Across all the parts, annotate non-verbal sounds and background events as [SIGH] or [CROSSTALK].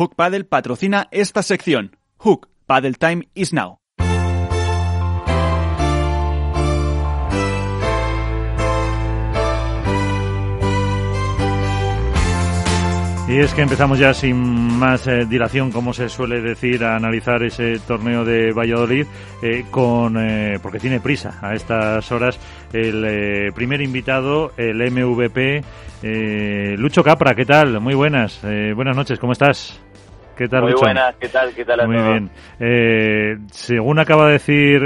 Hook Paddle patrocina esta sección. Hook, Paddle Time is now. Y es que empezamos ya sin más eh, dilación, como se suele decir, a analizar ese torneo de Valladolid, eh, con eh, porque tiene prisa a estas horas el primer invitado, el MVP, Lucho Capra. ¿Qué tal? Muy buenas, buenas noches, ¿cómo estás? ¿Qué tal, Muy buenas, ¿qué tal? ¿Qué tal a Muy bien. según acaba de decir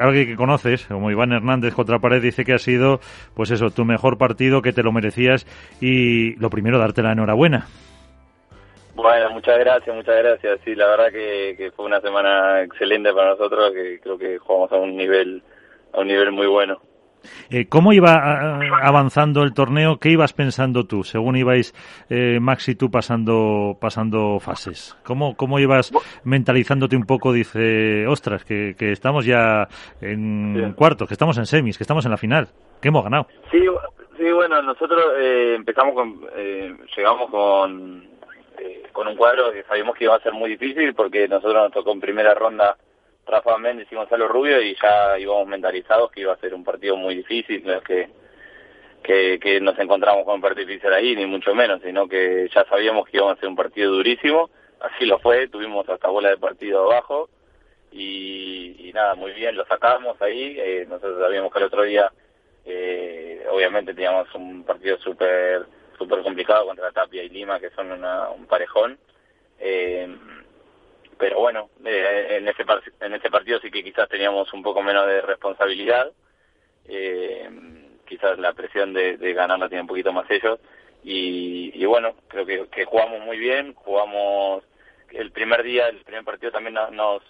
alguien que conoces, como Iván Hernández contra Pared, dice que ha sido, pues eso, tu mejor partido, que te lo merecías y lo primero, darte la enhorabuena. Bueno, muchas gracias, muchas gracias. Sí, la verdad que, fue una semana excelente para nosotros, que creo que jugamos a un nivel a un nivel muy bueno. Eh, ¿Cómo iba avanzando el torneo? ¿Qué ibas pensando tú, según ibais eh, Max y tú pasando pasando fases? ¿Cómo, cómo ibas mentalizándote un poco? Dice, ostras, que, que estamos ya en cuartos, que estamos en semis, que estamos en la final, que hemos ganado. Sí, sí bueno, nosotros eh, empezamos con, eh, llegamos con con un cuadro que sabíamos que iba a ser muy difícil porque nosotros nos tocó en primera ronda Rafa Méndez y Gonzalo Rubio y ya íbamos mentalizados que iba a ser un partido muy difícil, no es que, que, nos encontramos con un partido difícil ahí, ni mucho menos, sino que ya sabíamos que iba a ser un partido durísimo, así lo fue, tuvimos hasta bola de partido abajo y, nada, muy bien, lo sacamos ahí, eh, nosotros sabíamos que el otro día eh, obviamente teníamos un partido súper súper complicado contra Tapia y Lima, que son un parejón. Eh, pero bueno, eh, en, ese en ese partido sí que quizás teníamos un poco menos de responsabilidad. Eh, quizás la presión de, ganar la tienen un poquito más ellos. Y, bueno, creo que, jugamos muy bien, jugamos el primer día, el primer partido también nos,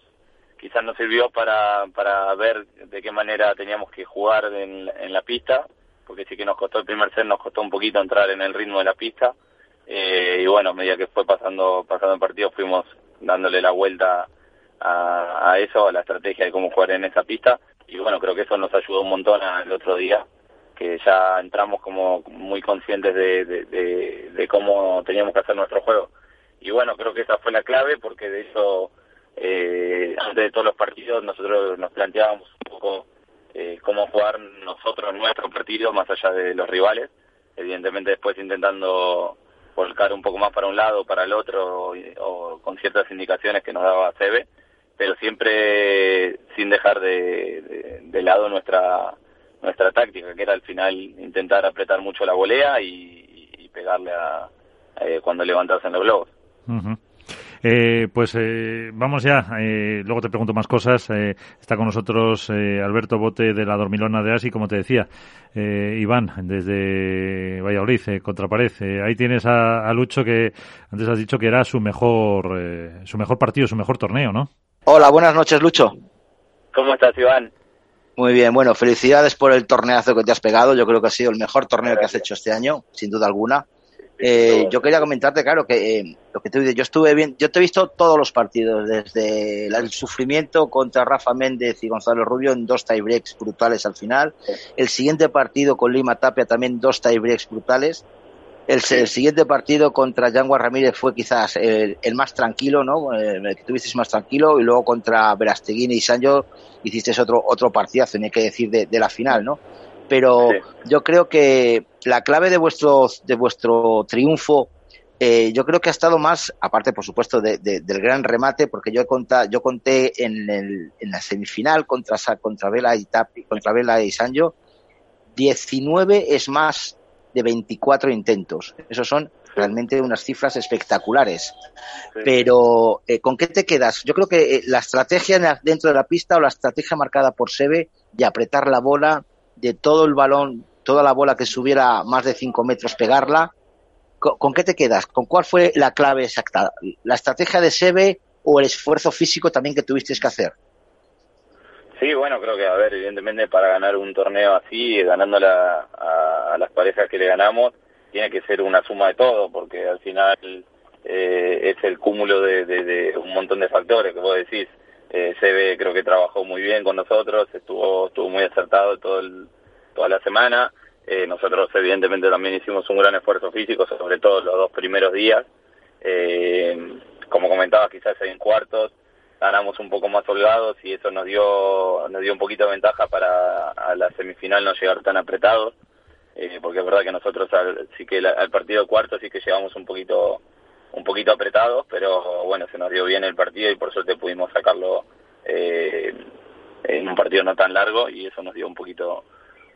quizás nos sirvió para, para ver de qué manera teníamos que jugar en, en la pista porque sí que nos costó el primer set, nos costó un poquito entrar en el ritmo de la pista. Eh, y bueno, a medida que fue pasando, pasando el partido, fuimos dándole la vuelta a, eso, a la estrategia de cómo jugar en esa pista. Y bueno, creo que eso nos ayudó un montón el otro día, que ya entramos como muy conscientes de, de, cómo teníamos que hacer nuestro juego. Y bueno, creo que esa fue la clave, porque de eso, eh, antes de todos los partidos, nosotros nos planteábamos un poco eh, cómo jugar nosotros nuestro partido más allá de los rivales. Evidentemente después intentando volcar un poco más para un lado para el otro o, con ciertas indicaciones que nos daba CB, pero siempre sin dejar de, de, lado nuestra nuestra táctica, que era al final intentar apretar mucho la volea y, pegarle a, eh, cuando levantas en los globos. Eh, pues eh, vamos ya, eh, luego te pregunto más cosas. Eh, está con nosotros Alberto Bote de la Dormilona de Asi, como te decía. Iván, desde Valladolid, contra pared. ahí tienes a, Lucho que antes has dicho que era su mejor, su mejor partido, su mejor torneo, ¿no? Hola, buenas noches, Lucho. ¿Cómo estás, Iván? Muy bien, bueno, felicidades por el torneazo que te has pegado. Yo creo que ha sido el mejor torneo que has hecho este año, sin duda alguna. Eh, yo quería comentarte, claro, que eh, lo que tú dices, yo estuve bien, yo te he visto todos los partidos, desde el sufrimiento contra Rafa Méndez y Gonzalo Rubio en dos tiebreaks brutales al final. El siguiente partido con Lima Tapia también dos tiebreaks brutales. El, siguiente partido contra Yanguas Ramírez fue quizás el, más tranquilo, ¿no? Eh, el que tuviste más tranquilo. Y luego contra Verasteguín y Sancho hiciste otro, otro partidazo, hay que decir, de, de la final, ¿no? Pero yo creo que la clave de vuestro, de vuestro triunfo, eh, yo creo que ha estado más, aparte por supuesto del gran remate, porque yo, yo conté en, el, en la semifinal contra, contra Vela y Tapi, contra Vela y Sancho, 19 es más de 24 intentos. Esos son realmente unas cifras espectaculares. Pero, eh, ¿con qué te quedas? Yo creo que eh, la estrategia dentro de la pista o la estrategia marcada por Sebe de apretar la bola, de todo el balón, toda la bola que subiera más de 5 metros, pegarla. ¿Con, qué te quedas? ¿Con cuál fue la clave exacta? ¿La estrategia de Sebe o el esfuerzo físico también que tuviste que hacer? Sí, bueno, creo que, a ver, evidentemente para ganar un torneo así, ganando a, las parejas que le ganamos, tiene que ser una suma de todo, porque al final eh, es el cúmulo de, de, un montón de factores que vos decís. Eh, Sebe creo que trabajó muy bien con nosotros, estuvo, estuvo muy acertado todo toda la semana. Eh, nosotros evidentemente también hicimos un gran esfuerzo físico, sobre todo los dos primeros días. Eh, quizás en cuartos ganamos un poco más holgados y eso nos dio nos dio un poquito de ventaja para a la semifinal no llegar tan apretados eh, porque es verdad que nosotros al, sí que al partido de cuartos sí que llegamos un poquito un poquito apretados pero bueno se nos dio bien el partido y por suerte pudimos sacarlo eh, en un partido no tan largo y eso nos dio un poquito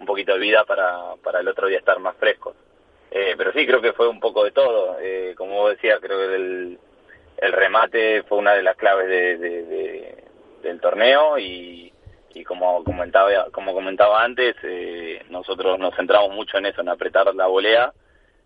un poquito de vida para, para el otro día estar más frescos eh, pero sí creo que fue un poco de todo. Eh, como vos decías creo que el el remate fue una de las claves de, del torneo y, y, como comentaba como comentaba antes eh, nosotros nos centramos mucho en eso en apretar la volea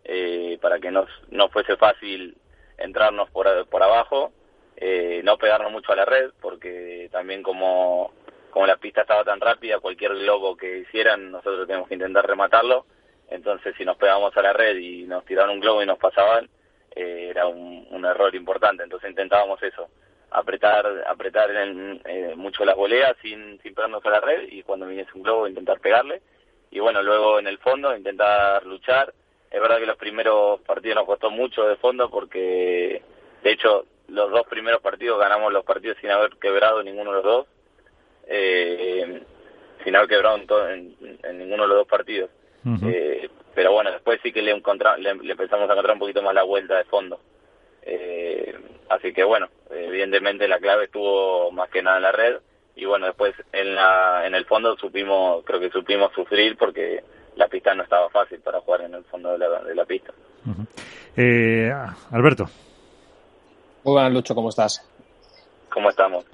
eh, para que nos, no fuese fácil entrarnos por, por abajo eh, no pegarnos mucho a la red porque también como como la pista estaba tan rápida cualquier globo que hicieran nosotros tenemos que intentar rematarlo entonces si nos pegamos a la red y nos tiraron un globo y nos pasaban eh, era un, error importante. Entonces intentábamos eso, apretar apretar en, eh, mucho las voleas sin, sin pegarnos a la red y cuando viniese un globo intentar pegarle. Y bueno, luego en el fondo intentar luchar. Es verdad que los primeros partidos nos costó mucho de fondo porque, de hecho, los dos primeros partidos ganamos los partidos sin haber quebrado ninguno de los dos. Eh, sin haber quebrado en, en, en, ninguno de los dos partidos. Uh -huh. eh, pero bueno, después sí que le, le, le, empezamos a encontrar un poquito más la vuelta de fondo. Eh, así que bueno, evidentemente la clave estuvo más que nada en la red y bueno, después en, la, en el fondo supimos, creo que supimos sufrir porque la pista no estaba fácil para jugar en el fondo de la, de la pista. Uh -huh. eh, Alberto. Muy buenas, Lucho, ¿cómo estás? ¿Cómo estamos?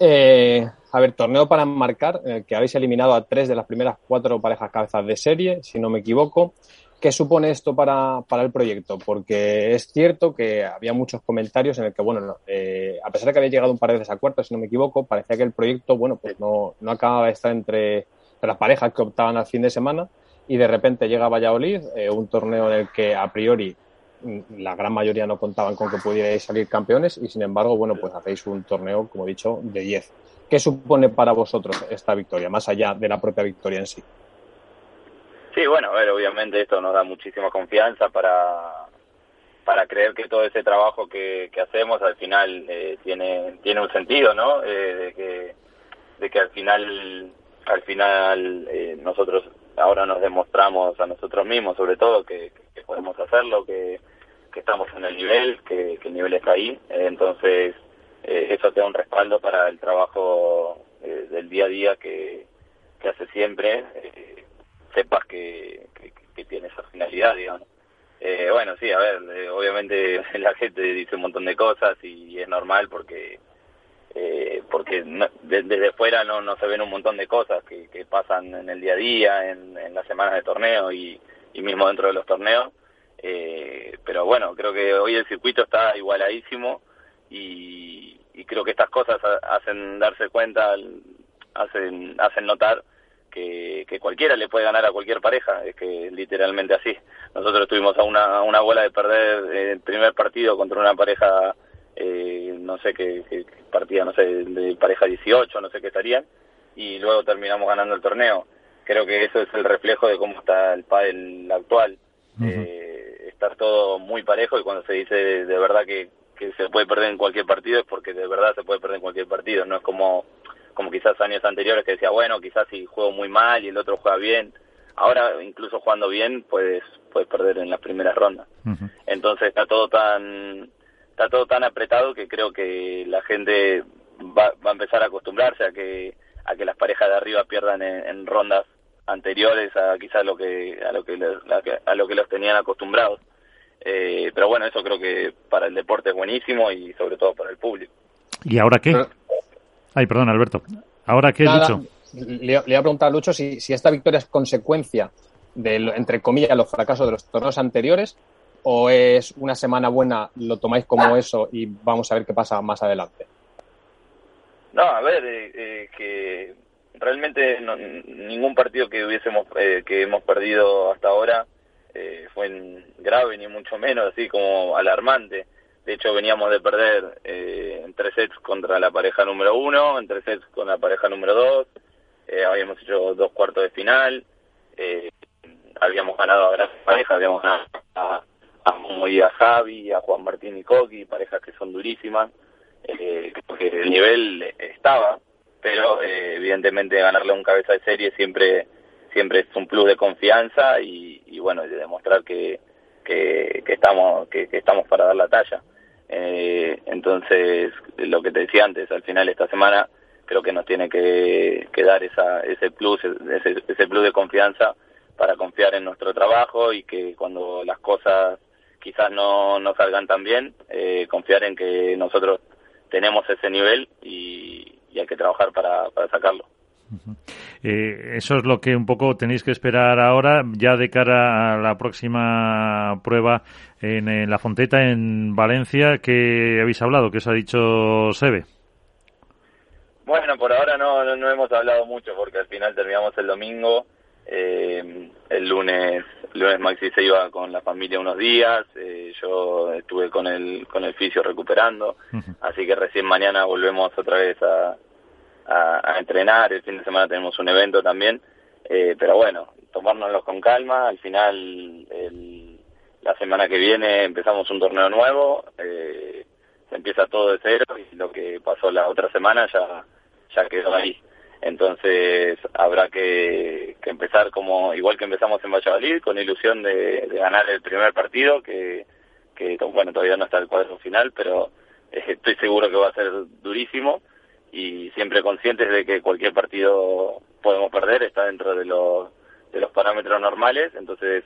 Eh, a ver, torneo para marcar, eh, que habéis eliminado a tres de las primeras cuatro parejas cabezas de serie, si no me equivoco. ¿Qué supone esto para, para el proyecto? Porque es cierto que había muchos comentarios en el que, bueno, eh, a pesar de que había llegado un par de veces a cuartos, si no me equivoco, parecía que el proyecto, bueno, pues no, no acababa de estar entre las parejas que optaban al fin de semana y de repente llega Valladolid, eh, un torneo en el que a priori la gran mayoría no contaban con que pudierais salir campeones y sin embargo, bueno, pues hacéis un torneo, como he dicho, de 10. ¿Qué supone para vosotros esta victoria, más allá de la propia victoria en sí? Sí, bueno, a ver, obviamente esto nos da muchísima confianza para para creer que todo ese trabajo que, que hacemos al final eh, tiene tiene un sentido, ¿no? Eh, de que de que al final al final eh, nosotros ahora nos demostramos a nosotros mismos, sobre todo, que, podemos hacerlo, que, estamos en el nivel, que, el nivel está ahí. Entonces, eh, eso te da un respaldo para el trabajo eh, del día a día que, hace siempre. Eh, sepas que, que, tiene esa finalidad, digamos. Bueno, sí, a ver, obviamente [LAUGHS] la gente dice un montón de cosas y es normal porque eh, porque no, de, desde fuera no, no se ven un montón de cosas que, que pasan en el día a día, en, las semanas de torneo y, y mismo dentro de los torneos. Eh, pero bueno, creo que hoy el circuito está igualadísimo y, y creo que estas cosas hacen darse cuenta, hacen, hacen notar que, que cualquiera le puede ganar a cualquier pareja, es que literalmente así. Nosotros estuvimos a una, a una bola de perder el primer partido contra una pareja, eh, no sé qué, qué partida, no sé, de pareja 18, no sé qué estarían, y luego terminamos ganando el torneo. Creo que eso es el reflejo de cómo está el pádel actual. Uh -huh. eh, estar todo muy parejo y cuando se dice de, de verdad que, que se puede perder en cualquier partido es porque de verdad se puede perder en cualquier partido, no es como como quizás años anteriores que decía, bueno, quizás si juego muy mal y el otro juega bien. Ahora, incluso jugando bien, puedes, puedes perder en las primeras rondas. Uh -huh. Entonces está todo tan está todo tan apretado que creo que la gente va, va a empezar a acostumbrarse a que a que las parejas de arriba pierdan en, en rondas anteriores a quizás lo que a lo que, a lo que los tenían acostumbrados. Eh, pero bueno, eso creo que para el deporte es buenísimo y sobre todo para el público. ¿Y ahora qué? Pero, Ay, perdón, Alberto. ¿Ahora qué, Nada, Lucho? Le, le, iba a preguntar a Lucho si, si esta victoria es consecuencia de, entre comillas, los fracasos de los torneos anteriores o es una semana buena, lo tomáis como eso y vamos a ver qué pasa más adelante. No, a ver, eh, eh, que realmente no, ningún partido que hubiésemos eh, que hemos perdido hasta ahora eh, fue grave ni mucho menos así como alarmante de hecho veníamos de perder eh, en tres sets contra la pareja número uno en tres sets con la pareja número dos eh, habíamos hecho dos cuartos de final eh, habíamos ganado a grandes parejas habíamos ganado a, a y a Javi a Juan Martín y Coqui parejas que son durísimas eh, porque el nivel estaba, pero eh, evidentemente ganarle un cabeza de serie siempre siempre es un plus de confianza y, y bueno, de demostrar que, que, estamos que, estamos para dar la talla. Eh, entonces, lo que te decía antes, al final esta semana creo que nos tiene que, dar esa, ese plus, ese plus de confianza para confiar en nuestro trabajo y que cuando las cosas quizás no, no salgan tan bien, eh, confiar en que nosotros tenemos ese nivel y, y hay que trabajar para, para sacarlo. Eh, eso es lo que un poco tenéis que esperar ahora, ya de cara a la próxima prueba en, La Fonteta, en Valencia, que habéis hablado, que os ha dicho Sebe. Bueno, por ahora no, no, hemos hablado mucho porque al final terminamos el domingo. Eh, el lunes, lunes Maxi se iba con la familia unos días. Eh, yo estuve con el con el fisio recuperando, así que recién mañana volvemos otra vez a, a, entrenar, el fin de semana tenemos un evento también, eh, pero bueno, tomárnoslo con calma, al final la semana que viene empezamos un torneo nuevo, eh, se empieza todo de cero y lo que pasó la otra semana ya, ya quedó ahí. Entonces habrá que, empezar como igual que empezamos en Valladolid, con ilusión de, ganar el primer partido, que, que bueno, todavía no está el cuadro final, pero eh, estoy seguro que va a ser durísimo y siempre conscientes de que cualquier partido podemos perder, está dentro de los, de los parámetros normales, entonces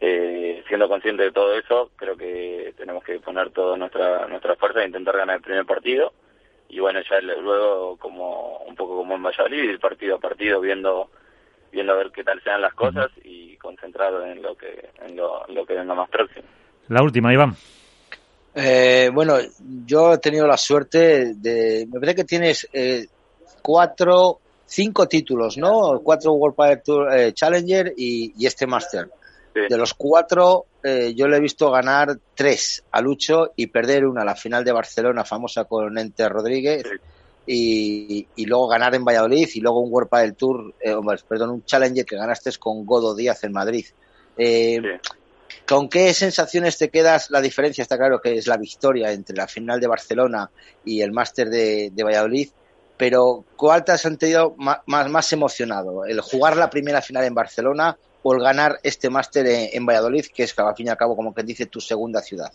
eh, siendo conscientes de todo eso, creo que tenemos que poner toda nuestra, nuestra fuerza e intentar ganar el primer partido y bueno, ya luego como un poco como en Valladolid, partido a partido viendo viendo a ver qué tal sean las cosas y concentrado en lo que en lo, lo que venga más próximo. La última, Iván. Eh, bueno, yo he tenido la suerte de. Me parece que tienes eh, cuatro, cinco títulos, ¿no? Cuatro World Power Tour eh, Challenger y, este Master. De los cuatro, eh, yo le he visto ganar tres a Lucho y perder una, la final de Barcelona, famosa con Ente Rodríguez. Y, y, luego ganar en Valladolid y luego un World Padel Tour, perdón, un Challenger que ganaste con Godo Díaz en Madrid. Eh, ¿Con qué sensaciones te quedas? La diferencia está claro que es la victoria entre la final de Barcelona y el máster de, Valladolid, pero ¿cuál te has sentido más, más, emocionado? ¿El jugar la primera final en Barcelona o el ganar este máster en, Valladolid, que es al fin y al cabo, como que dice, tu segunda ciudad?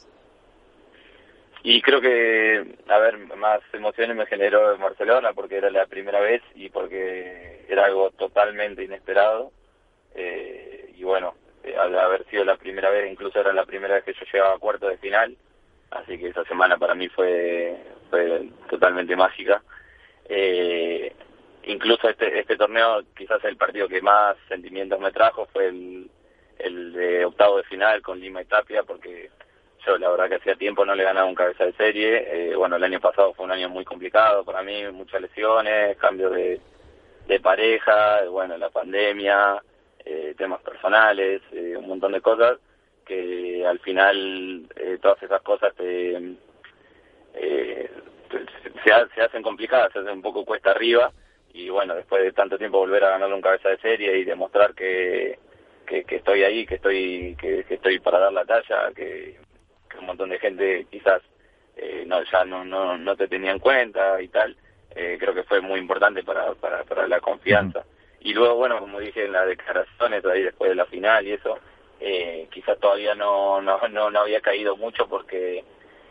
Y creo que, a ver, más emociones me generó en Barcelona porque era la primera vez y porque era algo totalmente inesperado. Eh, y bueno, eh, al haber sido la primera vez, incluso era la primera vez que yo llegaba a cuarto de final, así que esa semana para mí fue, fue totalmente mágica. Eh, incluso este, este torneo, quizás el partido que más sentimientos me trajo fue el, el de octavo de final con Lima y Tapia, porque yo la verdad que hacía tiempo no le ganaba un cabeza de serie. Eh, bueno, el año pasado fue un año muy complicado para mí, muchas lesiones, cambio de, de pareja, bueno, la pandemia, eh, temas personales, eh, un montón de cosas que al final eh, todas esas cosas te, se, hacen complicadas, se hacen un poco cuesta arriba y bueno, después de tanto tiempo volver a ganarle un cabeza de serie y demostrar que, que, estoy ahí, que estoy que, estoy para dar la talla, que, un montón de gente quizás no ya no, no, no te tenía en cuenta y tal, creo que fue muy importante para, para, para la confianza. Y luego, bueno, como dije en las declaraciones, ahí después de la final y eso, eh, quizás todavía no, no, no, había caído mucho porque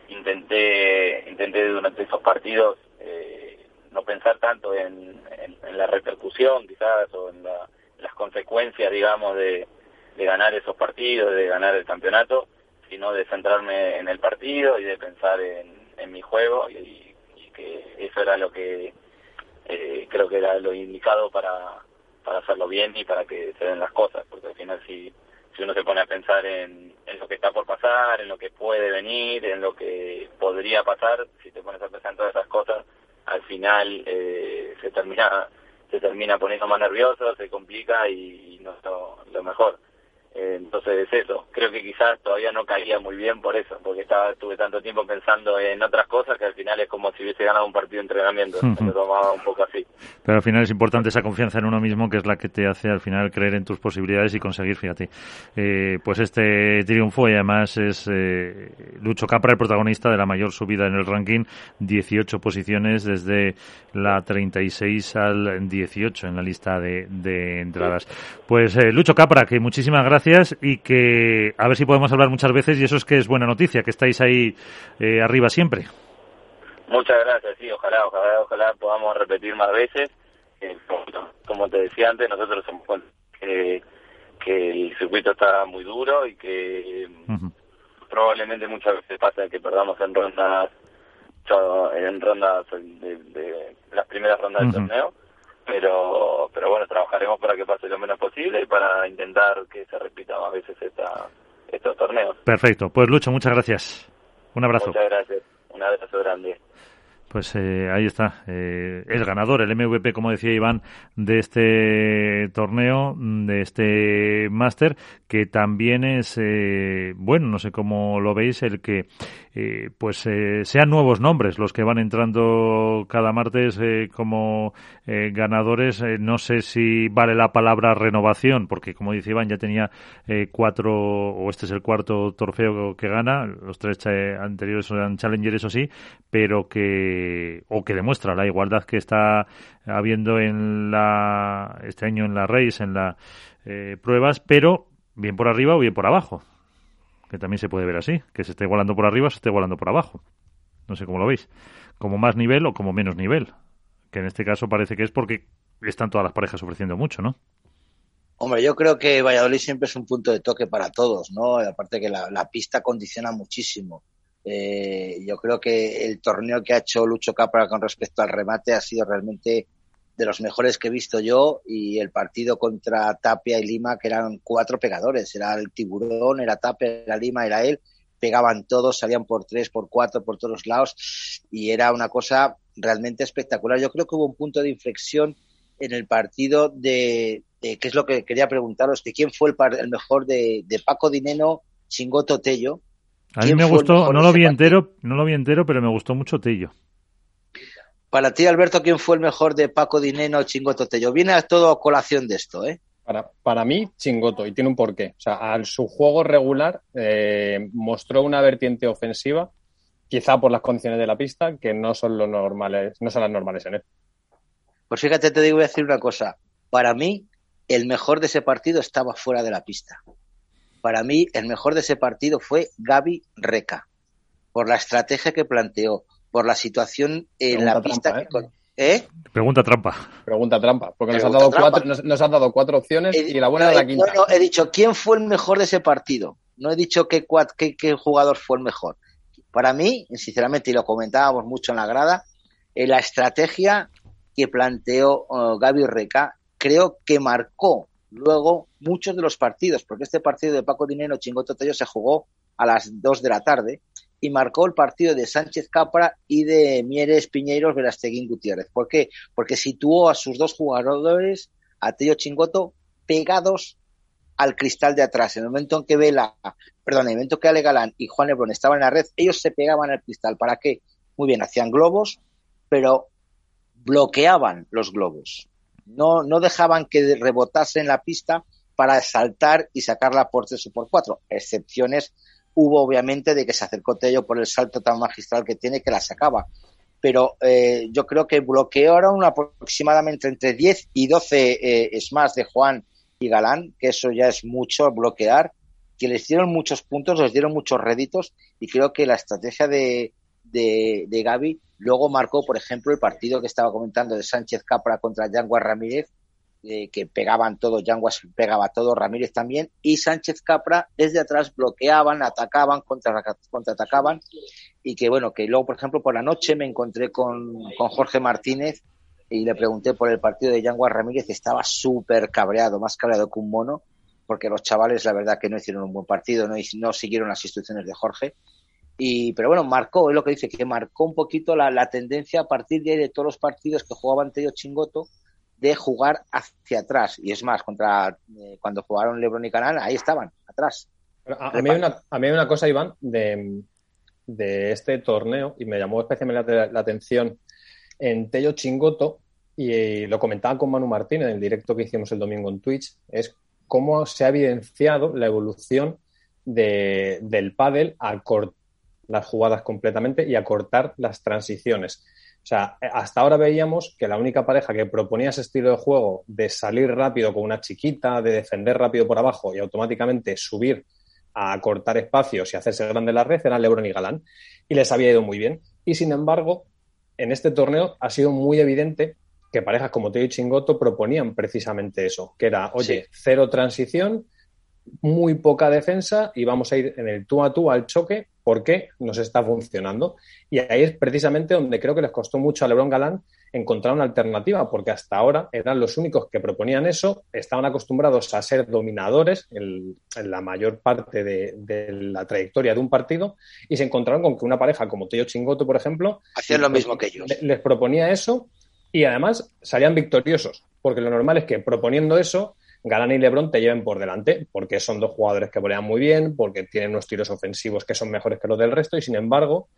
intenté, intenté durante esos partidos eh, no pensar tanto en, la repercusión quizás o en las consecuencias, digamos, de, de ganar esos partidos, de ganar el campeonato, sino de centrarme en el partido y de pensar en, en mi juego y, que eso era lo que eh, creo que era lo indicado para, para hacerlo bien y para que se den las cosas, porque al final si, si uno se pone a pensar en, en lo que está por pasar, en lo que puede venir, en lo que podría pasar, si te pones a pensar en todas esas cosas, al final eh, se termina se termina poniendo más nervioso, se complica y, no es lo, mejor. Entonces es eso, creo que quizás todavía no caía muy bien por eso, porque estaba estuve tanto tiempo pensando en otras cosas que al final es como si hubiese ganado un partido de entrenamiento, [LAUGHS] me lo tomaba un poco así. Pero al final es importante esa confianza en uno mismo que es la que te hace al final creer en tus posibilidades y conseguir, fíjate, eh, pues este triunfo y además es eh, Lucho Capra el protagonista de la mayor subida en el ranking, 18 posiciones desde la 36 al 18 en la lista de, de entradas. Pues eh, Lucho Capra, que muchísimas gracias y que a ver si podemos hablar muchas veces y eso es que es buena noticia, que estáis ahí eh, arriba siempre. Muchas gracias, sí, ojalá, ojalá, ojalá podamos repetir más veces. Eh, como, te decía antes, nosotros somos que, que el circuito está muy duro y que probablemente muchas veces pasa que perdamos en rondas en rondas de, las primeras rondas del torneo pero pero bueno trabajaremos para que pase lo menos posible y para intentar que se repita más veces esta, estos torneos. Perfecto. Pues Lucho muchas gracias. Un abrazo. Muchas gracias. Un abrazo grande. Pues eh, ahí está, eh, el ganador, el MVP, como decía Iván, de este torneo, de este máster, que también es, eh, bueno, no sé cómo lo veis, el que eh, pues eh, sean nuevos nombres los que van entrando cada martes eh, como ganadores. no sé si vale la palabra renovación, porque como dice Iván, ya tenía cuatro, o este es el cuarto trofeo que gana, los tres anteriores eran Challenger, eso sí, pero que, o que demuestra la igualdad que está habiendo en la, este año en la race, en las pruebas, pero bien por arriba o bien por abajo que también se puede ver así, que se esté igualando por arriba o se esté igualando por abajo. No sé cómo lo veis. Como más nivel o como menos nivel. Que en este caso parece que es porque están todas las parejas ofreciendo mucho, ¿no? Hombre, yo creo que Valladolid siempre es un punto de toque para todos, ¿no? Aparte que la, pista condiciona muchísimo. Eh, yo creo que el torneo que ha hecho Lucho Capra con respecto al remate ha sido realmente de los mejores que he visto yo y el partido contra Tapia y Lima, que eran cuatro pegadores, era el tiburón, era Tapia, era Lima, era él, pegaban todos, salían por tres, por cuatro, por todos lados y era una cosa realmente espectacular. Yo creo que hubo un punto de inflexión en el partido de, que es lo que quería preguntaros, de quién fue el, el mejor de, de, Paco Dineno, Chingoto Tello. A mí me gustó, no lo vi entero, no lo vi entero, pero me gustó mucho Tello. Para ti, Alberto, ¿quién fue el mejor de Paco Dineno o Chingoto Tello? Viene a todo a colación de esto, ¿eh? Para, para mí, Chingoto, y tiene un porqué. O sea, al su juego regular eh, mostró una vertiente ofensiva, quizá por las condiciones de la pista, que no son los normales, no son las normales en él. Pues fíjate, te digo, voy a decir una cosa. Para mí, el mejor de ese partido estaba fuera de la pista. Para mí, el mejor de ese partido fue Gaby Reca, por la estrategia que planteó, por la situación en la pista. ¿eh? ¿eh? Pregunta trampa. Pregunta trampa, porque nos han, dado cuatro, nos, han dado cuatro opciones y la buena es la quinta. No, he dicho quién fue el mejor de ese partido. No he dicho qué, qué, jugador fue el mejor. Para mí, sinceramente, y lo comentábamos mucho en la grada, en la estrategia que planteó uh, Gaby Reca, creo que marcó luego muchos de los partidos, porque este partido de Paco Dinero Chingoto Tello se jugó a las dos de la tarde y marcó el partido de Sánchez Capra y de Mieres Piñeiros Verasteguín Gutiérrez. ¿Por qué? Porque situó a sus dos jugadores, a Tello Chingoto, pegados al cristal de atrás. En el momento en que Vela, perdón, en el momento que Ale Galán y Juan Lebrón estaban en la red, ellos se pegaban al cristal. ¿Para qué? Muy bien, hacían globos, pero bloqueaban los globos. No, no dejaban que rebotase en la pista para saltar y sacarla por tres o por cuatro. Excepciones hubo obviamente de que se acercó Tello por el salto tan magistral que tiene que la sacaba. Pero eh, yo creo que bloquearon aproximadamente entre 10 y 12 eh, smash de Juan y Galán, que eso ya es mucho bloquear, que les dieron muchos puntos, les dieron muchos réditos y creo que la estrategia de, de, de Gaby luego marcó, por ejemplo, el partido que estaba comentando de Sánchez Capra contra Yanguas Ramírez, eh, que pegaban todo, Yanguas pegaba todo, Ramírez también, y Sánchez Capra desde atrás bloqueaban, atacaban, contra, contraatacaban, y que bueno, que luego, por ejemplo, por la noche me encontré con, con Jorge Martínez y le pregunté por el partido de Yanguas Ramírez, estaba súper cabreado, más cabreado que un mono, porque los chavales la verdad que no hicieron un buen partido, no, no siguieron las instrucciones de Jorge. Y, pero bueno, marcó, es lo que dice, que marcó un poquito la, la tendencia a partir de ahí de todos los partidos que jugaban Tello Chingoto, de jugar hacia atrás. Y es más, contra eh, cuando jugaron Lebron y Canal, ahí estaban, atrás. A, mí una, a mí hay una cosa, Iván, de, de este torneo, y me llamó especialmente la, atención en Tello Chingoto, y lo comentaba con Manu Martín en el directo que hicimos el domingo en Twitch, es cómo se ha evidenciado la evolución de, del pádel al cortar las jugadas completamente y a cortar las transiciones. O sea, hasta ahora veíamos que la única pareja que proponía ese estilo de juego de salir rápido con una chiquita, de defender rápido por abajo y automáticamente subir a cortar espacios y hacerse grande la red eran Lebron y Galán. Y les había ido muy bien. Y sin embargo, en este torneo ha sido muy evidente que parejas como Teo y Chingoto proponían precisamente eso, que era, oye, cero transición, muy poca defensa y vamos a ir en el tú a tú al choque porque nos está funcionando. Y ahí es precisamente donde creo que les costó mucho a Lebron Galán encontrar una alternativa, porque hasta ahora eran los únicos que proponían eso, estaban acostumbrados a ser dominadores en, la mayor parte de, la trayectoria de un partido y se encontraron con que una pareja como Tello Chingoto, por ejemplo, hacían lo mismo que ellos. Les proponía eso y además salían victoriosos, porque lo normal es que proponiendo eso Galán y Lebron te lleven por delante, porque son dos jugadores que volean muy bien, porque tienen unos tiros ofensivos que son mejores que los del resto, y sin embargo,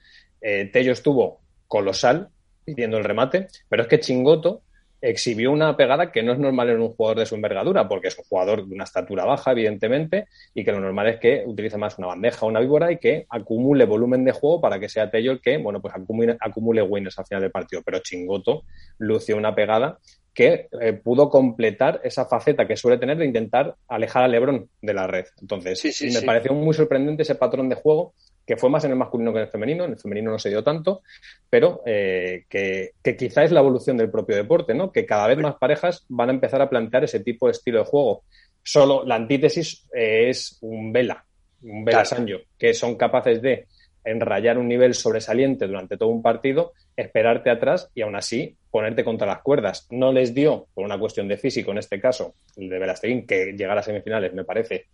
eh, Tello estuvo colosal pidiendo el remate, pero es que Chingoto exhibió una pegada que no es normal en un jugador de su envergadura, porque es un jugador de una estatura baja, evidentemente, y que lo normal es que utilice más una bandeja o una víbora y que acumule volumen de juego para que sea Tello el que, bueno, pues acumule, acumule winners al final del partido. Pero Chingoto lució una pegada que eh, pudo completar esa faceta que suele tener de intentar alejar a Lebron de la red. Entonces, me pareció muy sorprendente ese patrón de juego, que fue más en el masculino que en el femenino, en el femenino no se dio tanto, pero eh, que, que, quizá es la evolución del propio deporte, ¿no? Que cada vez más parejas van a empezar a plantear ese tipo de estilo de juego. Solo la antítesis eh, es un Vela, un Vela Sanjo, que son capaces de enrayar un nivel sobresaliente durante todo un partido, esperarte atrás y aún así ponerte contra las cuerdas. No les dio, por una cuestión de físico en este caso, el de Velasteguín, que llegar a semifinales me parece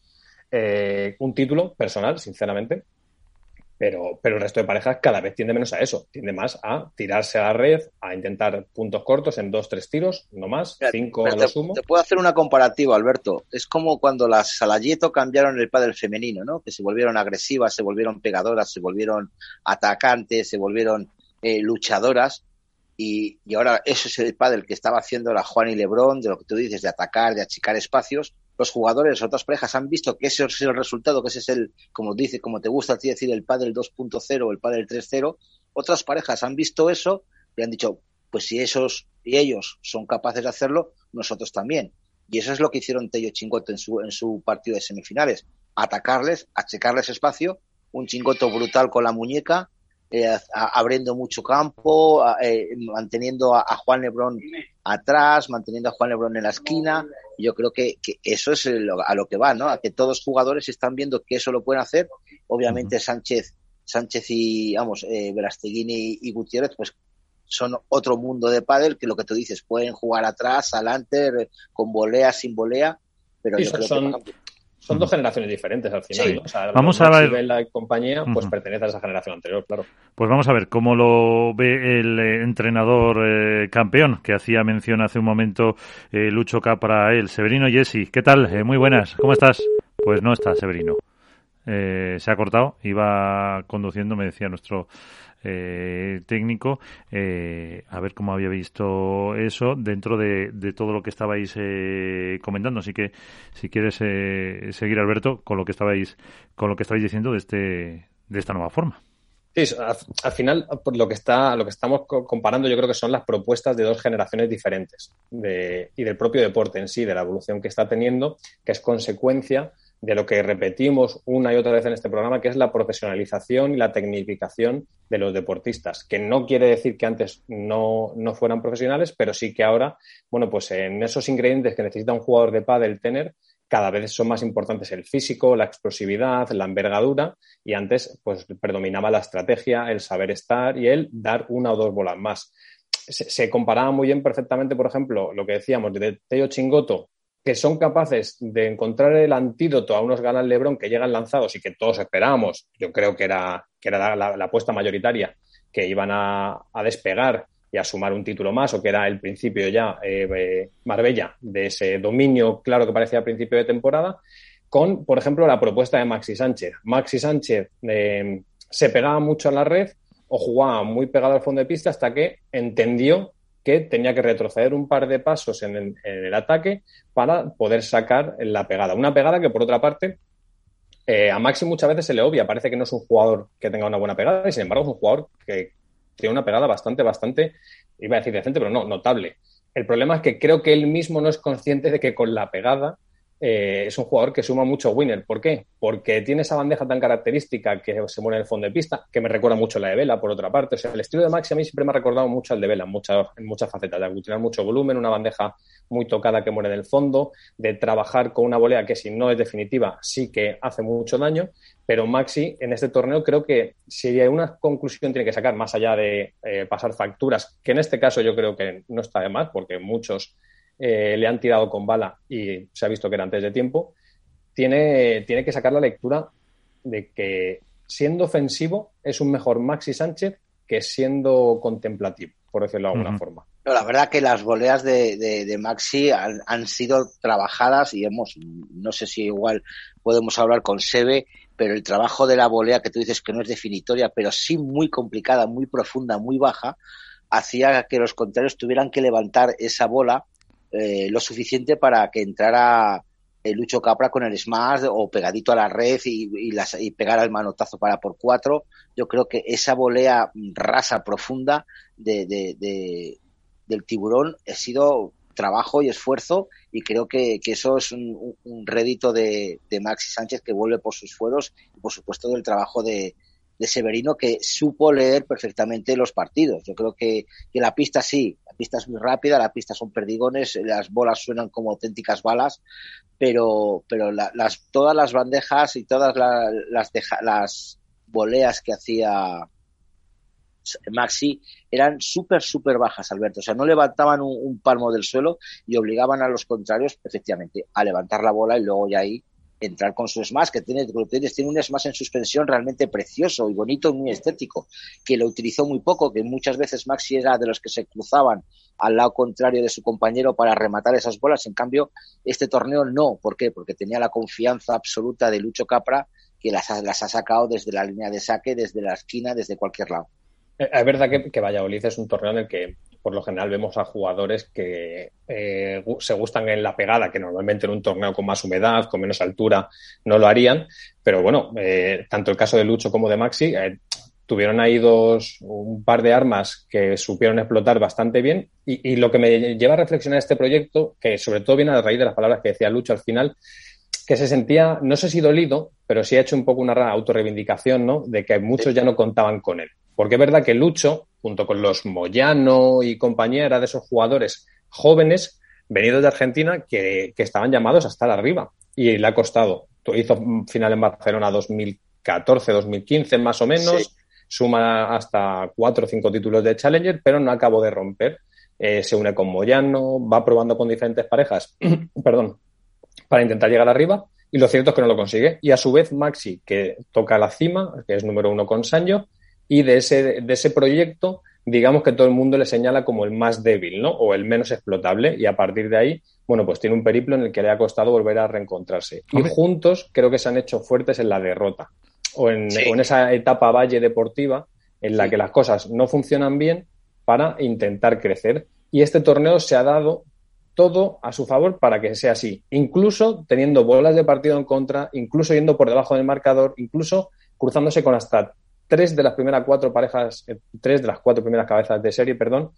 eh, un título personal, sinceramente, pero, pero el resto de parejas cada vez tiende menos a eso, tiende más a tirarse a la red, a intentar puntos cortos en dos, tres tiros, no más, cinco a lo sumo. Te puedo hacer una comparativa, Alberto. Es como cuando las Salayeto cambiaron el pádel femenino, ¿no? Que se volvieron agresivas, se volvieron pegadoras, se volvieron atacantes, se volvieron eh, luchadoras. Y, y, ahora eso es el pádel que estaba haciendo la Juan y Lebrón, de lo que tú dices, de atacar, de achicar espacios los jugadores, otras parejas han visto que ese es el resultado, que ese es el, como dice, como te gusta a ti decir, el pádel 2.0 o el pádel 3.0, otras parejas han visto eso y han dicho, pues si esos y ellos son capaces de hacerlo, nosotros también. Y eso es lo que hicieron Tello Chingoto en su, en su partido de semifinales. Atacarles, achecarles espacio, un chingoto brutal con la muñeca, eh, abriendo mucho campo, eh, manteniendo a, Juan Lebrón atrás, manteniendo a Juan Lebrón en la esquina. Yo creo que, eso es a lo que va, ¿no? A que todos los jugadores están viendo que eso lo pueden hacer. Obviamente Sánchez, Sánchez y, vamos, eh, y, Gutiérrez, pues son otro mundo de pádel que lo que tú dices, pueden jugar atrás, adelante, con volea, sin volea, pero yo creo que son dos generaciones diferentes al final. vamos a ver. la compañía, pues pertenece a esa generación anterior, claro. Pues vamos a ver cómo lo ve el eh, entrenador eh, campeón que hacía mención hace un momento eh, Lucho Capra, él, Severino Jesse. ¿Qué tal? muy buenas. ¿Cómo estás? Pues no está Severino. se ha cortado, iba conduciendo, me decía nuestro eh, técnico, eh, a ver cómo había visto eso dentro de, todo lo que estabais eh, comentando. Así que, si quieres seguir, Alberto, con lo que estabais, con lo que estabais diciendo de este, de esta nueva forma. Sí, al, final lo que está, lo que estamos comparando, yo creo que son las propuestas de dos generaciones diferentes de, y del propio deporte en sí, de la evolución que está teniendo, que es consecuencia de lo que repetimos una y otra vez en este programa, que es la profesionalización y la tecnificación de los deportistas, que no quiere decir que antes no, no fueran profesionales, pero sí que ahora, bueno, pues en esos ingredientes que necesita un jugador de pádel tener, cada vez son más importantes el físico, la explosividad, la envergadura, y antes pues predominaba la estrategia, el saber estar y el dar una o dos bolas más. Se, se comparaba muy bien perfectamente, por ejemplo, lo que decíamos de Teo Chingoto que son capaces de encontrar el antídoto a unos ganas Lebron que llegan lanzados y que todos esperábamos, yo creo que era, que era la, apuesta mayoritaria, que iban a, despegar y a sumar un título más, o que era el principio ya eh, Marbella de ese dominio claro que parecía al principio de temporada, con, por ejemplo, la propuesta de Maxi Sánchez. Maxi Sánchez eh, se pegaba mucho a la red o jugaba muy pegado al fondo de pista hasta que entendió que tenía que retroceder un par de pasos en el, ataque para poder sacar la pegada. Una pegada que, por otra parte, eh, a Maxi muchas veces se le obvia. Parece que no es un jugador que tenga una buena pegada y, sin embargo, es un jugador que tiene una pegada bastante, bastante, iba a decir decente, pero no, notable. El problema es que creo que él mismo no es consciente de que con la pegada eh, es un jugador que suma mucho winner. ¿Por qué? Porque tiene esa bandeja tan característica que se muere en el fondo de pista, que me recuerda mucho la de Vela, por otra parte. O sea, el estilo de Maxi a mí siempre me ha recordado mucho al de Vela, en muchas, en muchas facetas, de aglutinar mucho volumen, una bandeja muy tocada que muere en el fondo, de trabajar con una volea que si no es definitiva sí que hace mucho daño, pero Maxi en este torneo creo que si hay una conclusión tiene que sacar más allá de eh, pasar facturas, que en este caso yo creo que no está de más, porque muchos eh, le han tirado con bala y se ha visto que era antes de tiempo, tiene, tiene que sacar la lectura de que siendo ofensivo es un mejor Maxi Sánchez que siendo contemplativo, por decirlo de alguna forma. la verdad que las voleas de, Maxi han, han, sido trabajadas y hemos, no sé si igual podemos hablar con Sebe, pero el trabajo de la volea que tú dices que no es definitoria, pero sí muy complicada, muy profunda, muy baja, hacía que los contrarios tuvieran que levantar esa bola eh, lo suficiente para que entrara el Lucho Capra con el smash o pegadito a la red y, las, y pegar al manotazo para por cuatro. Yo creo que esa volea rasa profunda de, del tiburón ha sido trabajo y esfuerzo y creo que, eso es un, rédito de, de, Maxi Sánchez que vuelve por sus fueros y por supuesto del trabajo de, de Severino que supo leer perfectamente los partidos. Yo creo que, que la pista sí, la pista es muy rápida, la pista son perdigones, las bolas suenan como auténticas balas, pero, pero las, todas las bandejas y todas las, las voleas que hacía Maxi eran súper, súper bajas, Alberto. O sea, no levantaban un, un, palmo del suelo y obligaban a los contrarios, efectivamente, a levantar la bola y luego ya ahí entrar con su smash, que tiene, tiene un smash en suspensión realmente precioso y bonito y muy estético, que lo utilizó muy poco, que muchas veces Maxi era de los que se cruzaban al lado contrario de su compañero para rematar esas bolas, en cambio este torneo no, ¿por qué? Porque tenía la confianza absoluta de Lucho Capra que las, las ha sacado desde la línea de saque, desde la esquina, desde cualquier lado. Eh, es verdad que, que Valladolid es un torneo en el que por lo general vemos a jugadores que eh, se gustan en la pegada, que normalmente en un torneo con más humedad, con menos altura, no lo harían. Pero bueno, eh, tanto el caso de Lucho como de Maxi eh, tuvieron ahí dos, un par de armas que supieron explotar bastante bien. Y, lo que me lleva a reflexionar este proyecto, que sobre todo viene a raíz de las palabras que decía Lucho al final, que se sentía, no sé si dolido, pero sí ha hecho un poco una autorreivindicación, ¿no? De que muchos ya no contaban con él. Porque es verdad que Lucho, junto con los Moyano y compañía, era de esos jugadores jóvenes venidos de Argentina que, estaban llamados a estar arriba. Y le ha costado. Hizo final en Barcelona 2014, 2015 más o menos. Suma hasta cuatro o cinco títulos de Challenger, pero no acabó de romper. Eh, se une con Moyano, va probando con diferentes parejas, [CLEARS THROAT] perdón, para intentar llegar arriba. Y lo cierto es que no lo consigue. Y a su vez Maxi, que toca la cima, que es número uno con Sancho, y de ese, de ese proyecto, digamos que todo el mundo le señala como el más débil, ¿no? O el menos explotable y a partir de ahí, bueno, pues tiene un periplo en el que le ha costado volver a reencontrarse. Y juntos creo que se han hecho fuertes en la derrota o en, esa etapa valle deportiva en la que las cosas no funcionan bien para intentar crecer. Y este torneo se ha dado todo a su favor para que sea así, incluso teniendo bolas de partido en contra, incluso yendo por debajo del marcador, incluso cruzándose con hasta tres de las primeras cuatro parejas, eh, tres de las cuatro primeras cabezas de serie, perdón,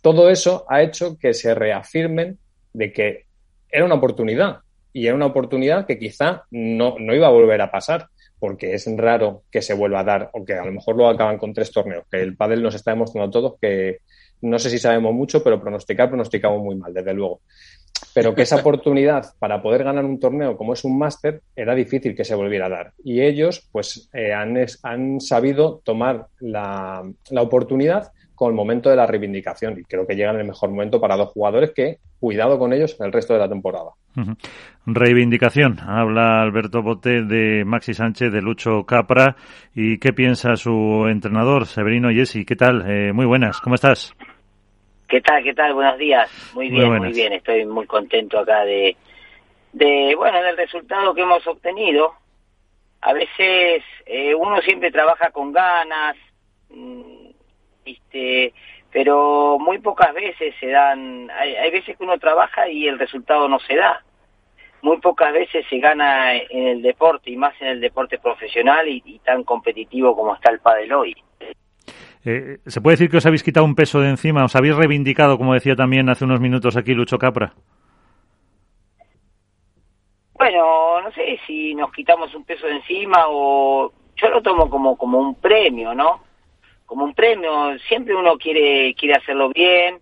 todo eso ha hecho que se reafirmen de que era una oportunidad y era una oportunidad que quizá no, no iba a volver a pasar porque es raro que se vuelva a dar o que a lo mejor lo acaban con tres torneos, que el pádel nos está demostrando a todos que no sé si sabemos mucho, pero pronosticar pronosticamos muy mal, desde luego pero que esa oportunidad para poder ganar un torneo como es un máster era difícil que se volviera a dar. Y ellos pues eh, han, han, sabido tomar la, oportunidad con el momento de la reivindicación y creo que llegan en el mejor momento para dos jugadores que cuidado con ellos en el resto de la temporada. Reivindicación. Habla Alberto Bote de Maxi Sánchez, de Lucho Capra. ¿Y qué piensa su entrenador, Severino Yesi? ¿Qué tal? Eh, muy buenas. ¿Cómo estás? ¿Qué tal? ¿Qué tal? Buenos días. Muy bien, muy, bien. Estoy muy contento acá de, de, bueno, del resultado que hemos obtenido. A veces eh, uno siempre trabaja con ganas, ¿viste? pero muy pocas veces se dan, hay, hay veces que uno trabaja y el resultado no se da. Muy pocas veces se gana en el deporte y más en el deporte profesional y, y tan competitivo como está el pádel hoy. Eh, ¿Se puede decir que os habéis quitado un peso de encima? ¿Os habéis reivindicado, como decía también hace unos minutos aquí Lucho Capra? Bueno, no sé si nos quitamos un peso de encima o yo lo tomo como como un premio, ¿no? Como un premio. Siempre uno quiere quiere hacerlo bien.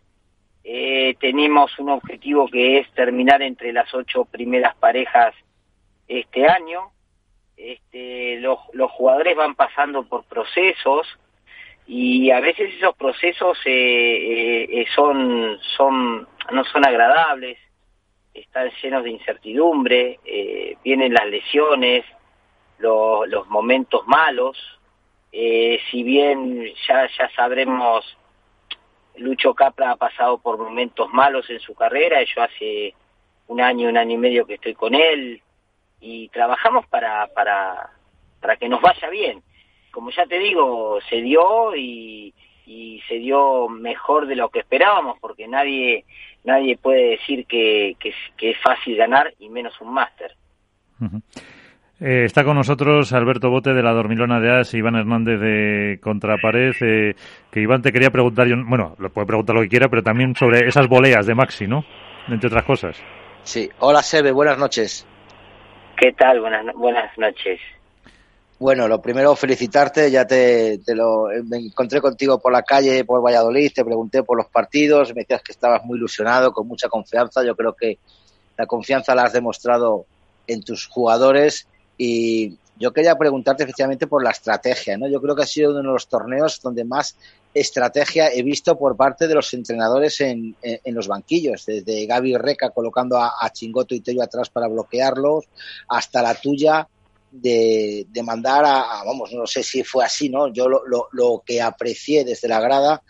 Eh, tenemos un objetivo que es terminar entre las ocho primeras parejas este año. Este, los, los jugadores van pasando por procesos y a veces esos procesos eh, eh, eh, son son no son agradables están llenos de incertidumbre eh, vienen las lesiones los, momentos malos. Eh, si bien ya ya sabremos Lucho Capra ha pasado por momentos malos en su carrera yo hace un año un año y medio que estoy con él y trabajamos para para para que nos vaya bien como ya te digo, se dio y, se dio mejor de lo que esperábamos, porque nadie nadie puede decir que, que, es fácil ganar y menos un máster. Eh, está con nosotros Alberto Bote de la Dormilona de As, Iván Hernández de Contrapared. Eh, que Iván te quería preguntar, yo, bueno, lo puede preguntar lo que quiera, pero también sobre esas voleas de Maxi, ¿no? Entre otras cosas. Sí, hola Sebe, buenas noches. ¿Qué tal? Buenas, buenas noches. Bueno, lo primero felicitarte, ya te, lo me encontré contigo por la calle, por Valladolid, te pregunté por los partidos, me decías que estabas muy ilusionado, con mucha confianza, yo creo que la confianza la has demostrado en tus jugadores y yo quería preguntarte efectivamente por la estrategia, ¿no? Yo creo que ha sido uno de los torneos donde más estrategia he visto por parte de los entrenadores en, en, los banquillos, desde Gaby Reca colocando a, a Chingoto y Tello atrás para bloquearlos, hasta la tuya de, mandar a, vamos, no sé si fue así, ¿no? Yo lo, lo, lo, que aprecié desde la grada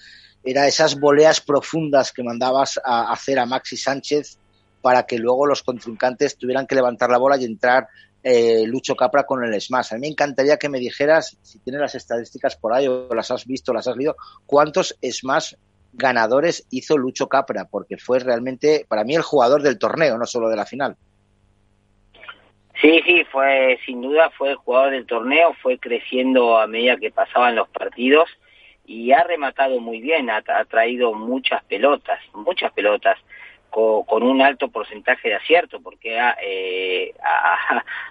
era esas voleas profundas que mandabas a hacer a Maxi Sánchez para que luego los contrincantes tuvieran que levantar la bola y entrar eh, Lucho Capra con el smash. A mí me encantaría que me dijeras, si tienes las estadísticas por ahí o las has visto, las has leído, cuántos smash ganadores hizo Lucho Capra, porque fue realmente, para mí, el jugador del torneo, no solo de la final. Sí, sí, fue sin duda fue el jugador del torneo, fue creciendo a medida que pasaban los partidos y ha rematado muy bien, ha, traído muchas pelotas, muchas pelotas con, un alto porcentaje de acierto porque ha, eh,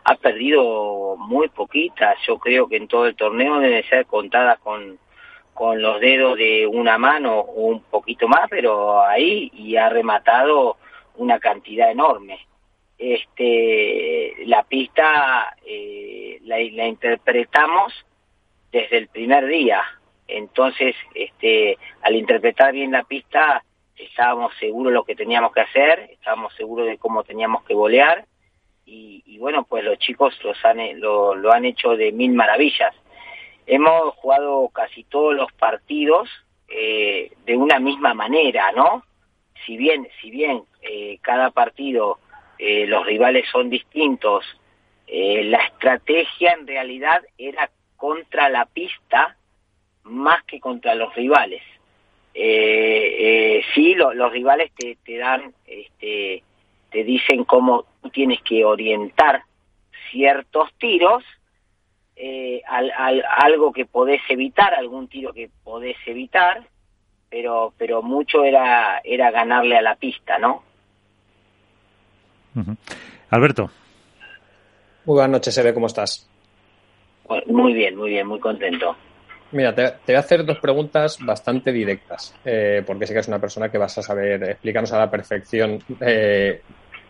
ha, perdido muy poquitas, yo creo que en todo el torneo debe ser contadas con con los dedos de una mano o un poquito más, pero ahí y ha rematado una cantidad enorme este, la pista eh, la, interpretamos desde el primer día. Entonces, este, al interpretar bien la pista, estábamos seguros de lo que teníamos que hacer, estábamos seguros de cómo teníamos que volear y, bueno, pues los chicos los han, lo, lo han hecho de mil maravillas. Hemos jugado casi todos los partidos eh, de una misma manera, ¿no? Si bien, si bien eh, cada partido eh, los rivales son distintos, eh, la estrategia en realidad era contra la pista más que contra los rivales. Eh, sí, lo, los rivales te, dan, este, te dicen cómo tienes que orientar ciertos tiros, al, al, algo que podés evitar, algún tiro que podés evitar, pero, mucho era ganarle a la pista, ¿no? Alberto. Muy buenas noches, Eve, ¿cómo estás? Muy bien, muy bien, muy contento. Mira, te, te voy a hacer dos preguntas bastante directas, eh, porque sé que es una persona que vas a saber explicarnos a la perfección eh,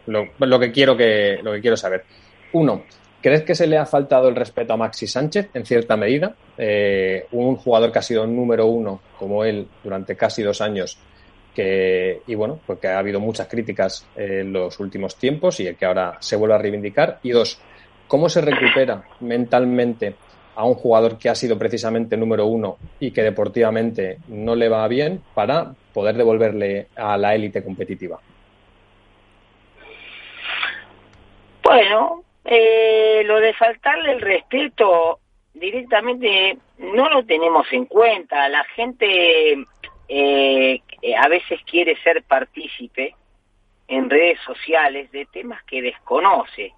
lo, lo, que quiero que, lo que quiero saber. Uno, ¿crees que se le ha faltado el respeto a Maxi Sánchez en cierta medida? Eh, un jugador que ha sido número uno como él durante casi dos años que, y bueno, porque ha habido muchas críticas en los últimos tiempos y que ahora se vuelve a reivindicar. Y dos, ¿cómo se recupera mentalmente a un jugador que ha sido precisamente número uno y que deportivamente no le va bien para poder devolverle a la élite competitiva? Bueno, eh, lo de faltarle el respeto directamente no lo tenemos en cuenta. La gente eh, a veces quiere ser partícipe en redes sociales de temas que desconoce.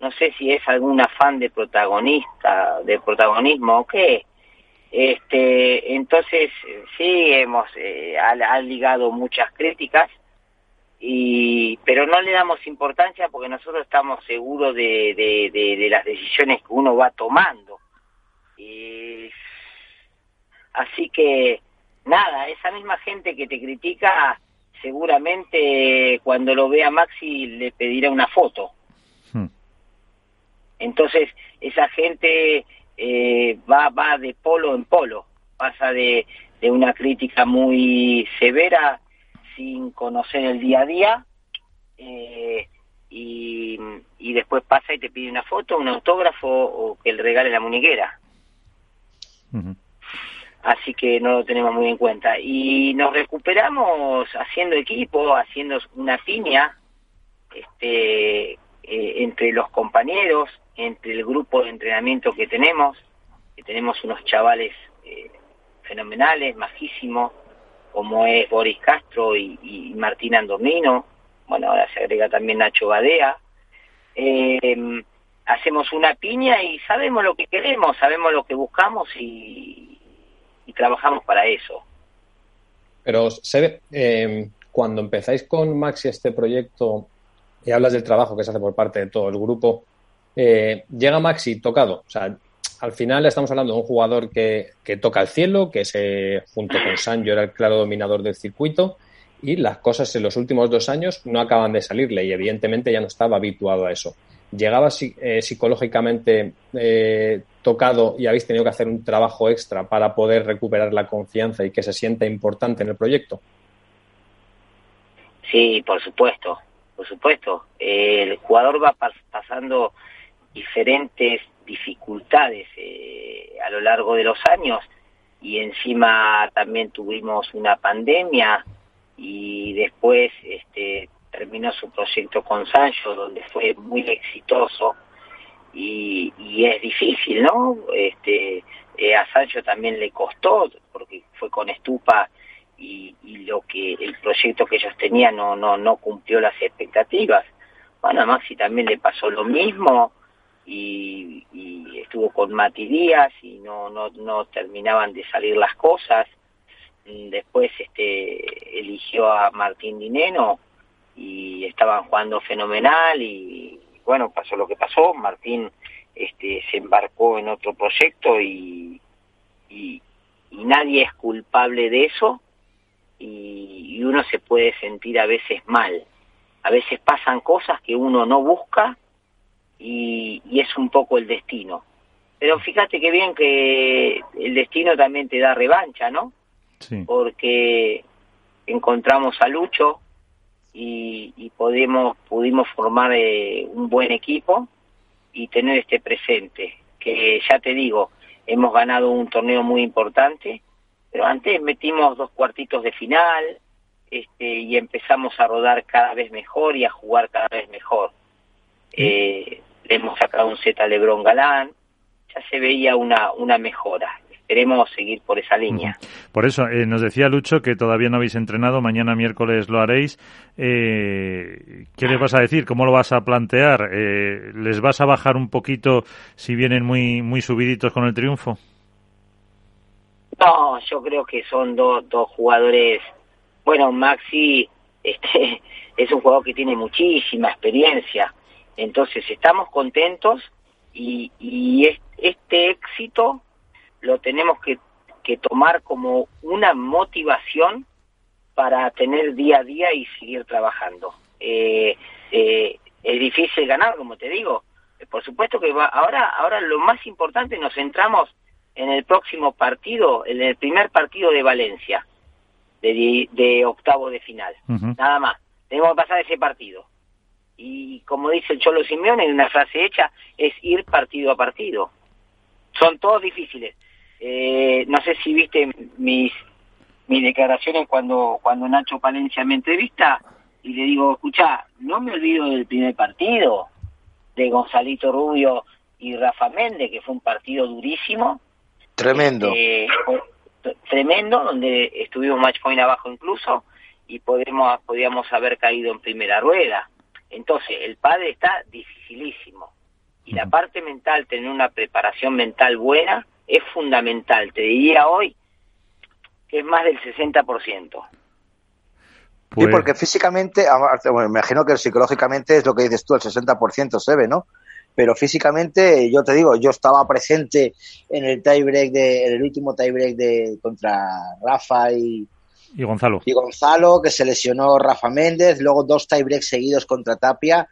No sé si es algún afán de protagonista, de protagonismo o qué. Este, entonces sí hemos eh, ha ligado muchas críticas y pero no le damos importancia porque nosotros estamos seguros de, de, las decisiones que uno va tomando y así que nada esa misma gente que te critica seguramente cuando lo vea Maxi le pedirá una foto hmm. entonces esa gente eh, va va de polo en polo pasa de, de una crítica muy severa sin conocer el día a día eh, y, después pasa y te pide una foto, un autógrafo o que le regale la muñequera. Así que no lo tenemos muy en cuenta. Y nos recuperamos haciendo equipo, haciendo una piña este, eh, entre los compañeros, entre el grupo de entrenamiento que tenemos, que tenemos unos chavales eh, fenomenales, majísimos, como es Boris Castro y, Martín Andomino, bueno, ahora se agrega también Nacho Badea. Eh, hacemos una piña y sabemos lo que queremos, sabemos lo que buscamos y, trabajamos para eso. Pero, se eh, cuando empezáis con Maxi este proyecto y hablas del trabajo que se hace por parte de todo el grupo, eh, llega Maxi tocado, o sea, al final estamos hablando de un jugador que, toca el cielo, que se, junto con Sancho era el claro dominador del circuito y las cosas en los últimos dos años no acaban de salirle y evidentemente ya no estaba habituado a eso. ¿Llegaba eh, psicológicamente eh, tocado y habéis tenido que hacer un trabajo extra para poder recuperar la confianza y que se sienta importante en el proyecto? Sí, por supuesto, por supuesto. el jugador va pasando diferentes dificultades eh, a lo largo de los años y encima también tuvimos una pandemia y después este, terminó su proyecto con Sancho donde fue muy exitoso y, es difícil, ¿no? Este, eh, a Sancho también le costó porque fue con Estupa y, y, lo que el proyecto que ellos tenían no no no cumplió las expectativas. Bueno, a Maxi también le pasó lo mismo y, estuvo con Mati Díaz y no, no, no terminaban de salir las cosas. Después este, eligió a Martín Dineno y estaban jugando fenomenal y bueno, pasó lo que pasó. Martín este, se embarcó en otro proyecto y, y, nadie es culpable de eso y, y uno se puede sentir a veces mal. A veces pasan cosas que uno no busca y, es un poco el destino. Pero fíjate que bien que el destino también te da revancha, ¿no? Sí. Porque encontramos a Lucho y, y podemos, pudimos formar eh, un buen equipo y tener este presente, que ya te digo, hemos ganado un torneo muy importante, pero antes metimos dos cuartitos de final este, y empezamos a rodar cada vez mejor y a jugar cada vez mejor. Eh, hemos sacado un Z Lebron Galán, ya se veía una, una mejora. Esperemos seguir por esa línea. Por eso, eh, nos decía Lucho que todavía no habéis entrenado, mañana miércoles lo haréis. Eh, ¿Qué les vas a decir? ¿Cómo lo vas a plantear? Eh, ¿Les vas a bajar un poquito si vienen muy, muy subiditos con el triunfo? No, yo creo que son dos, dos jugadores. Bueno, Maxi este, [LAUGHS] es un jugador que tiene muchísima experiencia entonces estamos contentos y, este éxito lo tenemos que, tomar como una motivación para tener día a día y seguir trabajando. Eh, eh, es difícil ganar, como te digo. Por supuesto que va, ahora, ahora lo más importante nos centramos en el próximo partido, en el primer partido de Valencia, de, octavo de final. Nada más. Tenemos que pasar ese partido y como dice el Cholo Simeone en una frase hecha, es ir partido a partido. son todos difíciles. Eh, no sé si viste mis mis declaraciones cuando cuando Nacho Palencia me entrevista y le digo, escucha, no me olvido del primer partido de Gonzalito Rubio y Rafa Méndez, que fue un partido durísimo. Tremendo. Este, tremendo, donde estuvimos match point abajo incluso y podemos, podíamos haber caído en primera rueda. Entonces, el padre está dificilísimo. Y la parte mental, tener una preparación mental buena, es fundamental. Te diría hoy que es más del 60%. Pues... Sí, porque físicamente, bueno, me imagino que psicológicamente es lo que dices tú, el 60% se ve, ¿no? Pero físicamente, yo te digo, yo estaba presente en el tiebreak de, en el último tiebreak de contra Rafa y, y Gonzalo. Y Gonzalo, que se lesionó Rafa Méndez, luego dos tiebreaks seguidos contra Tapia.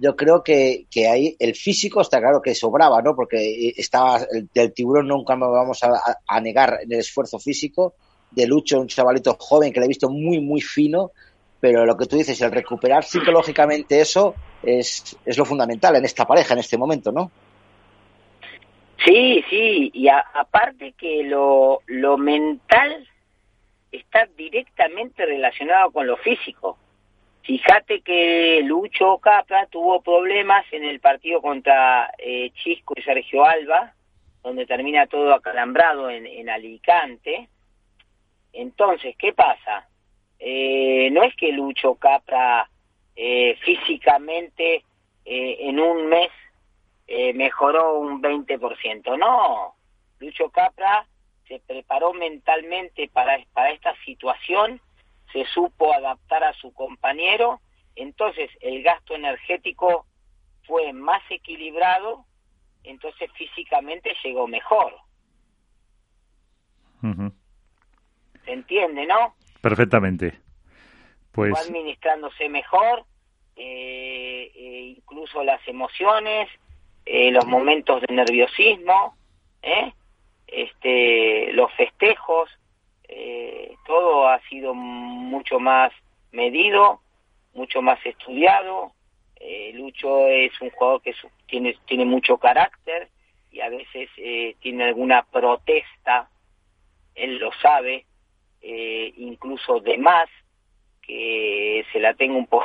Yo creo que, que ahí el físico está claro que sobraba, ¿no? Porque estaba el, del tiburón nunca me vamos a, a negar en el esfuerzo físico de Lucho, un chavalito joven que le he visto muy, muy fino, pero lo que tú dices, el recuperar psicológicamente eso es, es lo fundamental en esta pareja en este momento, ¿no? Sí, sí, y a, aparte que lo, lo mental está directamente relacionado con lo físico. Fíjate que Lucho Capra tuvo problemas en el partido contra eh, Chisco y Sergio Alba, donde termina todo acalambrado en, Alicante, entonces, ¿qué pasa? Eh, no es que Lucho Capra eh, físicamente eh, en un mes eh, mejoró un 20%, no. Lucho Capra se preparó mentalmente para esta situación, se supo adaptar a su compañero, entonces el gasto energético fue más equilibrado, entonces físicamente llegó mejor. ¿Se entiende, no? Perfectamente. Pues Va administrándose mejor, eh, eh, incluso las emociones, eh, los momentos de nerviosismo, ¿eh? este, los festejos, eh, todo ha sido mucho más medido, mucho más estudiado. Eh, Lucho es un jugador que tiene, tiene mucho carácter y a veces eh, tiene alguna protesta, él lo sabe, incluso de más, que se la tenga un, po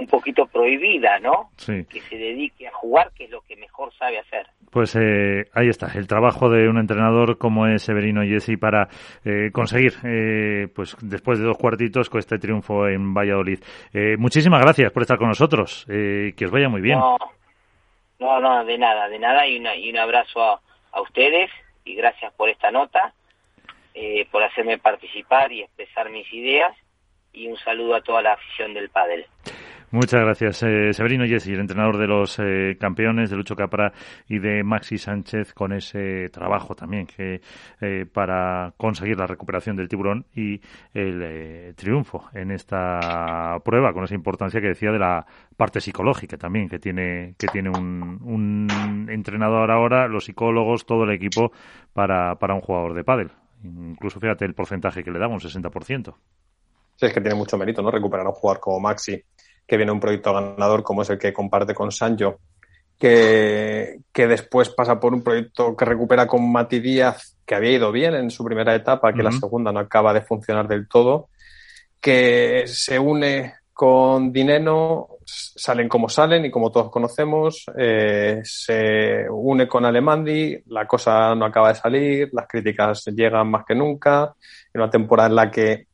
un poquito prohibida, ¿no? sí. Que se dedique a jugar, que es lo que mejor sabe hacer. Pues eh, ahí está, el trabajo de un entrenador como es Severino Yesi para eh, conseguir, eh, pues después de dos cuartitos, con este triunfo en Valladolid. Eh, muchísimas gracias por estar con nosotros. Eh, que os vaya muy bien. No, no, no, de nada, de nada, y, una, y un abrazo a, a ustedes y gracias por esta nota, eh, por hacerme participar y expresar mis ideas y un saludo a toda la afición del pádel. Muchas gracias, eh, Severino Yesi, el entrenador de los eh, campeones, de Lucho Capra y de Maxi Sánchez, con ese trabajo también que eh, para conseguir la recuperación del tiburón y el eh, triunfo en esta prueba, con esa importancia que decía de la parte psicológica también que tiene que tiene un, un entrenador ahora, los psicólogos, todo el equipo para, para un jugador de pádel. Incluso fíjate el porcentaje que le damos, un 60%. Sí, es que tiene mucho mérito, ¿no? Recuperar a un jugador como Maxi, que viene un proyecto ganador como es el que comparte con Sancho, que, que después pasa por un proyecto que recupera con Mati Díaz, que había ido bien en su primera etapa, que la segunda no acaba de funcionar del todo, que se une con Dineno, salen como salen y como todos conocemos, eh, se une con Alemandi, la cosa no acaba de salir, las críticas llegan más que nunca, en una temporada en la que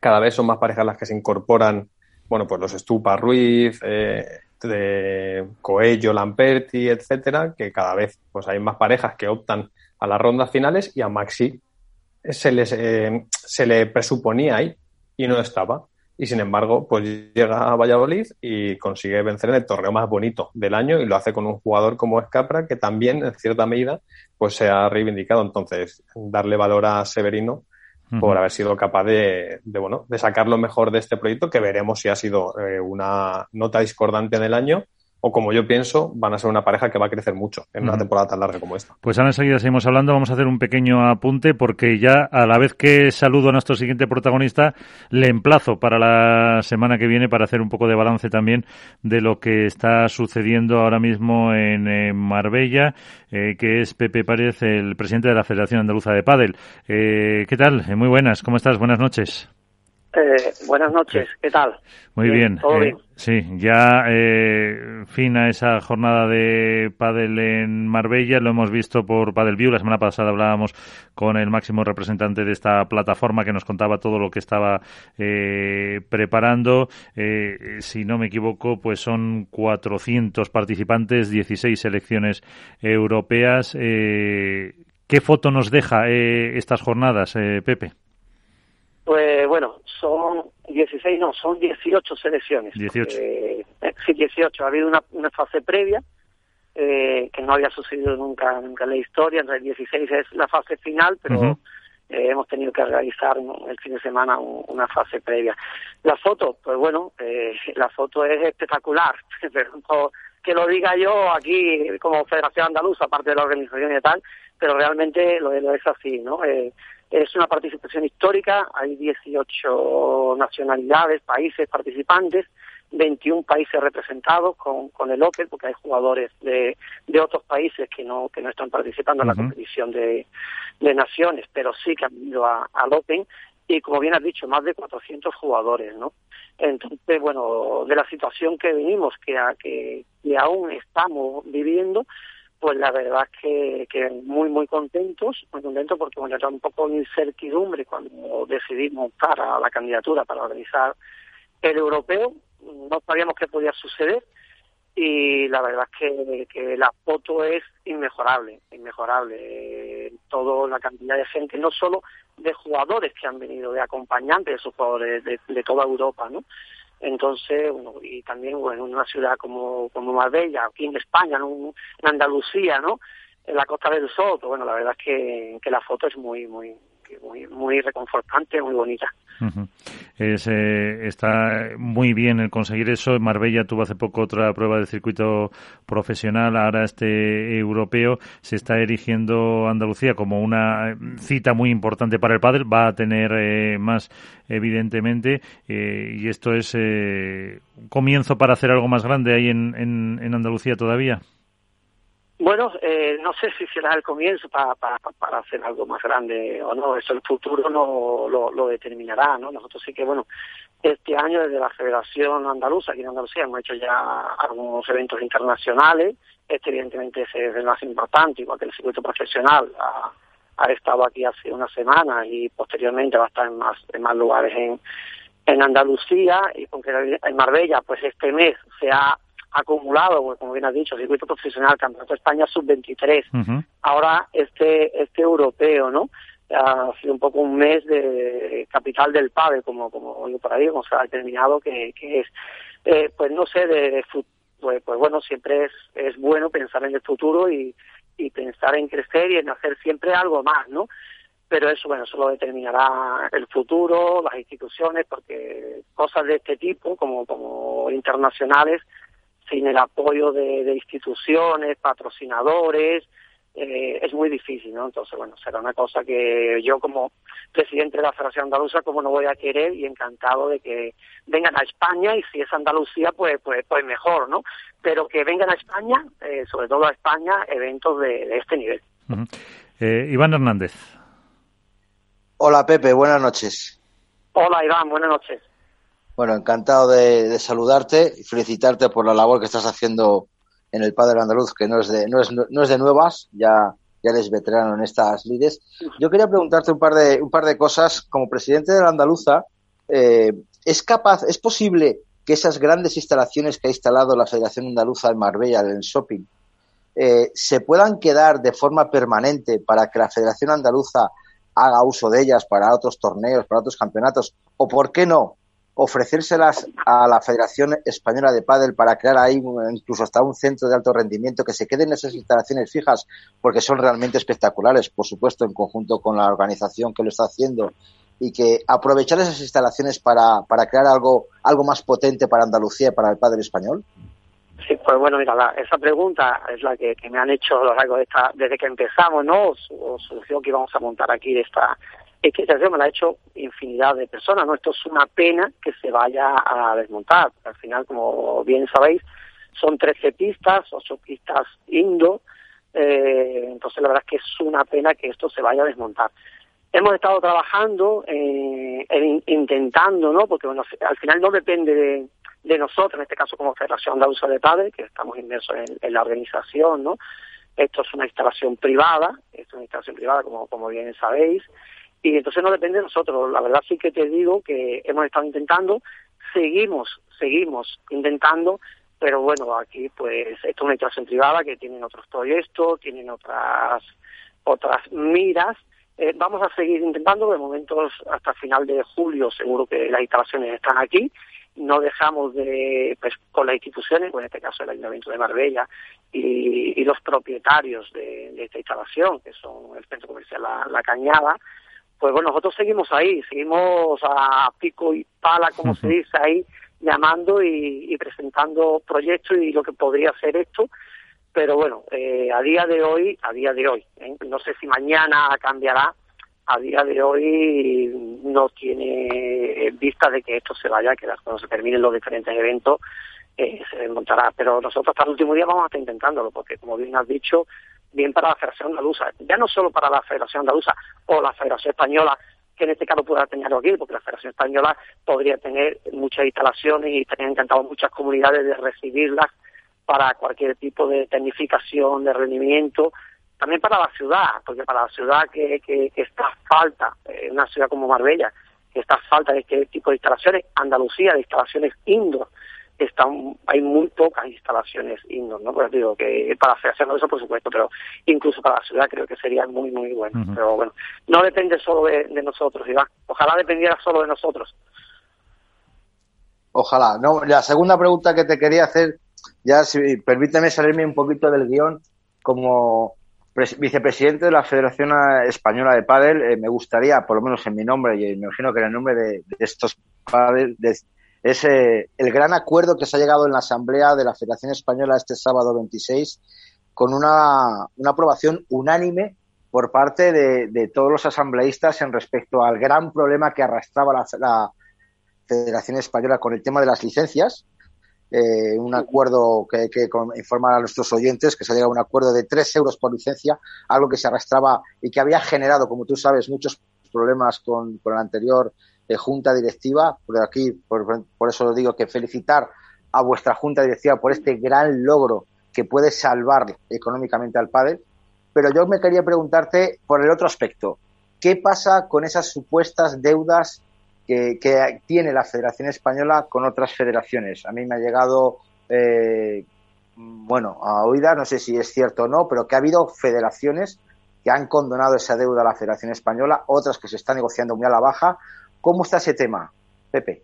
cada vez son más parejas las que se incorporan, bueno, pues los Estupa Ruiz, eh, de Coello, Lamperti, etcétera, que cada vez pues hay más parejas que optan a las rondas finales y a Maxi se, les, eh, se le presuponía ahí y no estaba. Y sin embargo, pues llega a Valladolid y consigue vencer en el torneo más bonito del año y lo hace con un jugador como Escapra que también, en cierta medida, pues se ha reivindicado. Entonces, darle valor a Severino por haber sido capaz de, de, bueno, de sacar lo mejor de este proyecto, que veremos si ha sido eh, una nota discordante en el año o como yo pienso, van a ser una pareja que va a crecer mucho en una temporada tan larga como esta. Pues ahora enseguida seguimos hablando, vamos a hacer un pequeño apunte porque ya a la vez que saludo a nuestro siguiente protagonista, le emplazo para la semana que viene para hacer un poco de balance también de lo que está sucediendo ahora mismo en, Marbella, eh, que es Pepe Párez, el presidente de la Federación Andaluza de Pádel. Eh, ¿Qué tal? Muy buenas, ¿cómo estás? Buenas noches. Eh, buenas noches, ¿qué tal? Muy bien. Eh, sí, ya eh, fin a esa jornada de pádel en Marbella, lo hemos visto por Padel View. La semana pasada hablábamos con el máximo representante de esta plataforma que nos contaba todo lo que estaba eh, preparando. si no me equivoco, pues son 400 participantes, 16 selecciones europeas. ¿Qué foto nos deja estas jornadas, Pepe? Pues bueno, son 16, no, son 18 selecciones. 18. Eh, sí, 18. Ha habido una, una fase previa eh, que no había sucedido nunca, nunca en la historia. Entonces, 16 es la fase final, pero eh, hemos tenido que realizar el fin de semana una fase previa. La foto, pues bueno, eh, la foto es espectacular. [LAUGHS] pero que lo diga yo aquí como Federación Andaluza, aparte de la organización y tal, pero realmente lo, lo es así, ¿no? Eh, es una participación histórica, hay 18 nacionalidades, países participantes, 21 países representados con, con el Open, porque hay jugadores de, de otros países que no, que no están participando en la competición de, de naciones, pero sí que han ido al Open y como bien has dicho, más de 400 jugadores, ¿no? Entonces, bueno, de la situación que venimos, que, que, que aún estamos viviendo, pues la verdad es que, que muy, muy contentos, muy contentos porque bueno, era un poco de incertidumbre cuando decidimos para la candidatura para organizar el europeo, no sabíamos qué podía suceder y la verdad es que, que la foto es inmejorable, inmejorable. Todo la cantidad de gente, no solo de jugadores que han venido, de acompañantes de esos jugadores de, de toda Europa, ¿no? Entonces, bueno, y también bueno, en una ciudad como, como Marbella, aquí en España, en Andalucía, ¿no? En la Costa del Soto, bueno, la verdad es que, que la foto es muy, muy, muy, muy reconfortante, muy bonita. eh, está muy bien el conseguir eso. Marbella tuvo hace poco otra prueba de circuito profesional, ahora este europeo. Se está erigiendo Andalucía como una cita muy importante para el pádel. Va a tener eh, más, evidentemente, eh, y esto es un comienzo para hacer algo más grande ahí en, en Andalucía todavía. Bueno, eh, no sé si será el comienzo para, para, para hacer algo más grande o no, eso el futuro no lo, determinará, ¿no? Nosotros sí que, bueno, este año desde la Federación Andaluza, aquí en Andalucía, hemos hecho ya algunos eventos internacionales, este evidentemente es el más importante, igual que el circuito profesional, ha, ha estado aquí hace una semana y posteriormente va a estar en más, en más lugares en, en Andalucía y en Marbella, pues este mes se ha acumulado, como bien has dicho, circuito profesional, Campeonato de España sub-23, ahora este este europeo, ¿no? Ha sido un poco un mes de capital del padre, como como yo por ahí, como se ha determinado que, que es. Eh, pues no sé, de, pues, pues bueno, siempre es, es bueno pensar en el futuro y, y pensar en crecer y en hacer siempre algo más, ¿no? pero eso, bueno, eso lo determinará el futuro, las instituciones, porque cosas de este tipo, como, como internacionales, sin el apoyo de, instituciones, patrocinadores, eh, es muy difícil, ¿no? Entonces, bueno, será una cosa que yo como presidente de la Federación Andaluza, como no voy a querer y encantado de que vengan a España y si es Andalucía, pues, pues, pues mejor, ¿no? Pero que vengan a España, eh, sobre todo a España, eventos de, este nivel. Eh, Iván Hernández. Hola Pepe, buenas noches. Hola Iván, buenas noches. Bueno, encantado de, saludarte y felicitarte por la labor que estás haciendo en el Padre Andaluz, que no es de, no es, no es de nuevas, ya, ya eres veterano en estas lides. Yo quería preguntarte un par de, un par de cosas. Como presidente de la Andaluza, eh, ¿es capaz, es posible que esas grandes instalaciones que ha instalado la Federación Andaluza en Marbella, en el shopping, eh, se puedan quedar de forma permanente para que la Federación Andaluza haga uso de ellas para otros torneos, para otros campeonatos? ¿O por qué no? Ofrecérselas a la Federación Española de Pádel para crear ahí incluso hasta un centro de alto rendimiento que se queden esas instalaciones fijas porque son realmente espectaculares, por supuesto, en conjunto con la organización que lo está haciendo y que aprovechar esas instalaciones para, para crear algo, algo más potente para Andalucía y para el pádel español? Sí, pues bueno, mira, esa pregunta es la que, me han hecho a largo de esta, desde que empezamos, ¿no? O, solución que íbamos a montar aquí de esta institución, me la ha hecho infinidad de personas, ¿no? Esto es una pena que se vaya a desmontar. Al final, como bien sabéis, son 13 pistas, 8 pistas indo, eh, entonces la verdad es que es una pena que esto se vaya a desmontar. Hemos estado trabajando, eh, intentando, ¿no? Porque bueno, al final no depende de, de nosotros, en este caso como Federación Andaluza de Padres, que estamos inmersos en, la organización, ¿no? Esto es una instalación privada, esto es una instalación privada, como bien sabéis, y entonces no depende de nosotros. La verdad sí que te digo que hemos estado intentando, seguimos, seguimos intentando, pero bueno, aquí pues esto es una instalación privada que tienen otros proyectos, tienen otras otras miras. Eh, vamos a seguir intentando, de momentos hasta final de julio seguro que las instalaciones están aquí no dejamos de, pues con las instituciones, en este caso el Ayuntamiento de Marbella y, los propietarios de, esta instalación, que son el Centro Comercial La, Cañada, pues bueno, nosotros seguimos ahí, seguimos a pico y pala, como se [LAUGHS] dice ahí, llamando y, presentando proyectos y lo que podría ser esto, pero bueno, eh, a día de hoy, a día de hoy, ¿eh? no sé si mañana cambiará, a día de hoy no tiene vista de que esto se vaya quedar. Cuando se terminen los diferentes eventos, eh, se desmontará. Pero nosotros hasta el último día vamos a estar intentándolo, porque como bien has dicho, bien para la Federación Andaluza, ya no solo para la Federación Andaluza o la Federación Española, que en este caso pueda tener aquí, porque la Federación Española podría tener muchas instalaciones y estarían encantados muchas comunidades de recibirlas para cualquier tipo de tecnificación, de rendimiento, también para la ciudad, porque para la ciudad que, que, está falta, eh, una ciudad como Marbella, que está falta de este tipo de instalaciones, Andalucía de instalaciones indoor, están, hay muy pocas instalaciones indoor, ¿no? Pues digo que para hacerlo eso, por supuesto, pero incluso para la ciudad creo que sería muy, muy bueno. Pero bueno, no depende solo de, nosotros, Iván. Ojalá dependiera solo de nosotros. Ojalá. No, la segunda pregunta que te quería hacer, ya si permíteme salirme un poquito del guion, como vicepresidente de la Federación Española de Padel, eh, me gustaría, por lo menos en mi nombre, y me imagino que en el nombre de, estos padres, es eh, el gran acuerdo que se ha llegado en la Asamblea de la Federación Española este sábado 26, con una, una aprobación unánime por parte de, todos los asambleístas en respecto al gran problema que arrastraba la, Federación Española con el tema de las licencias, eh, un acuerdo que hay que informar a nuestros oyentes, que se ha llegado a un acuerdo de 3 euros por licencia, algo que se arrastraba y que había generado, como tú sabes, muchos problemas con, con la anterior eh, junta directiva. Por aquí, por, eso lo digo, que felicitar a vuestra junta directiva por este gran logro que puede salvar económicamente al padre. Pero yo me quería preguntarte por el otro aspecto. ¿Qué pasa con esas supuestas deudas que, tiene la Federación Española con otras federaciones. A mí me ha llegado, eh, bueno, a oída, no sé si es cierto o no, pero que ha habido federaciones que han condonado esa deuda a la Federación Española, otras que se están negociando muy a la baja. ¿Cómo está ese tema, Pepe?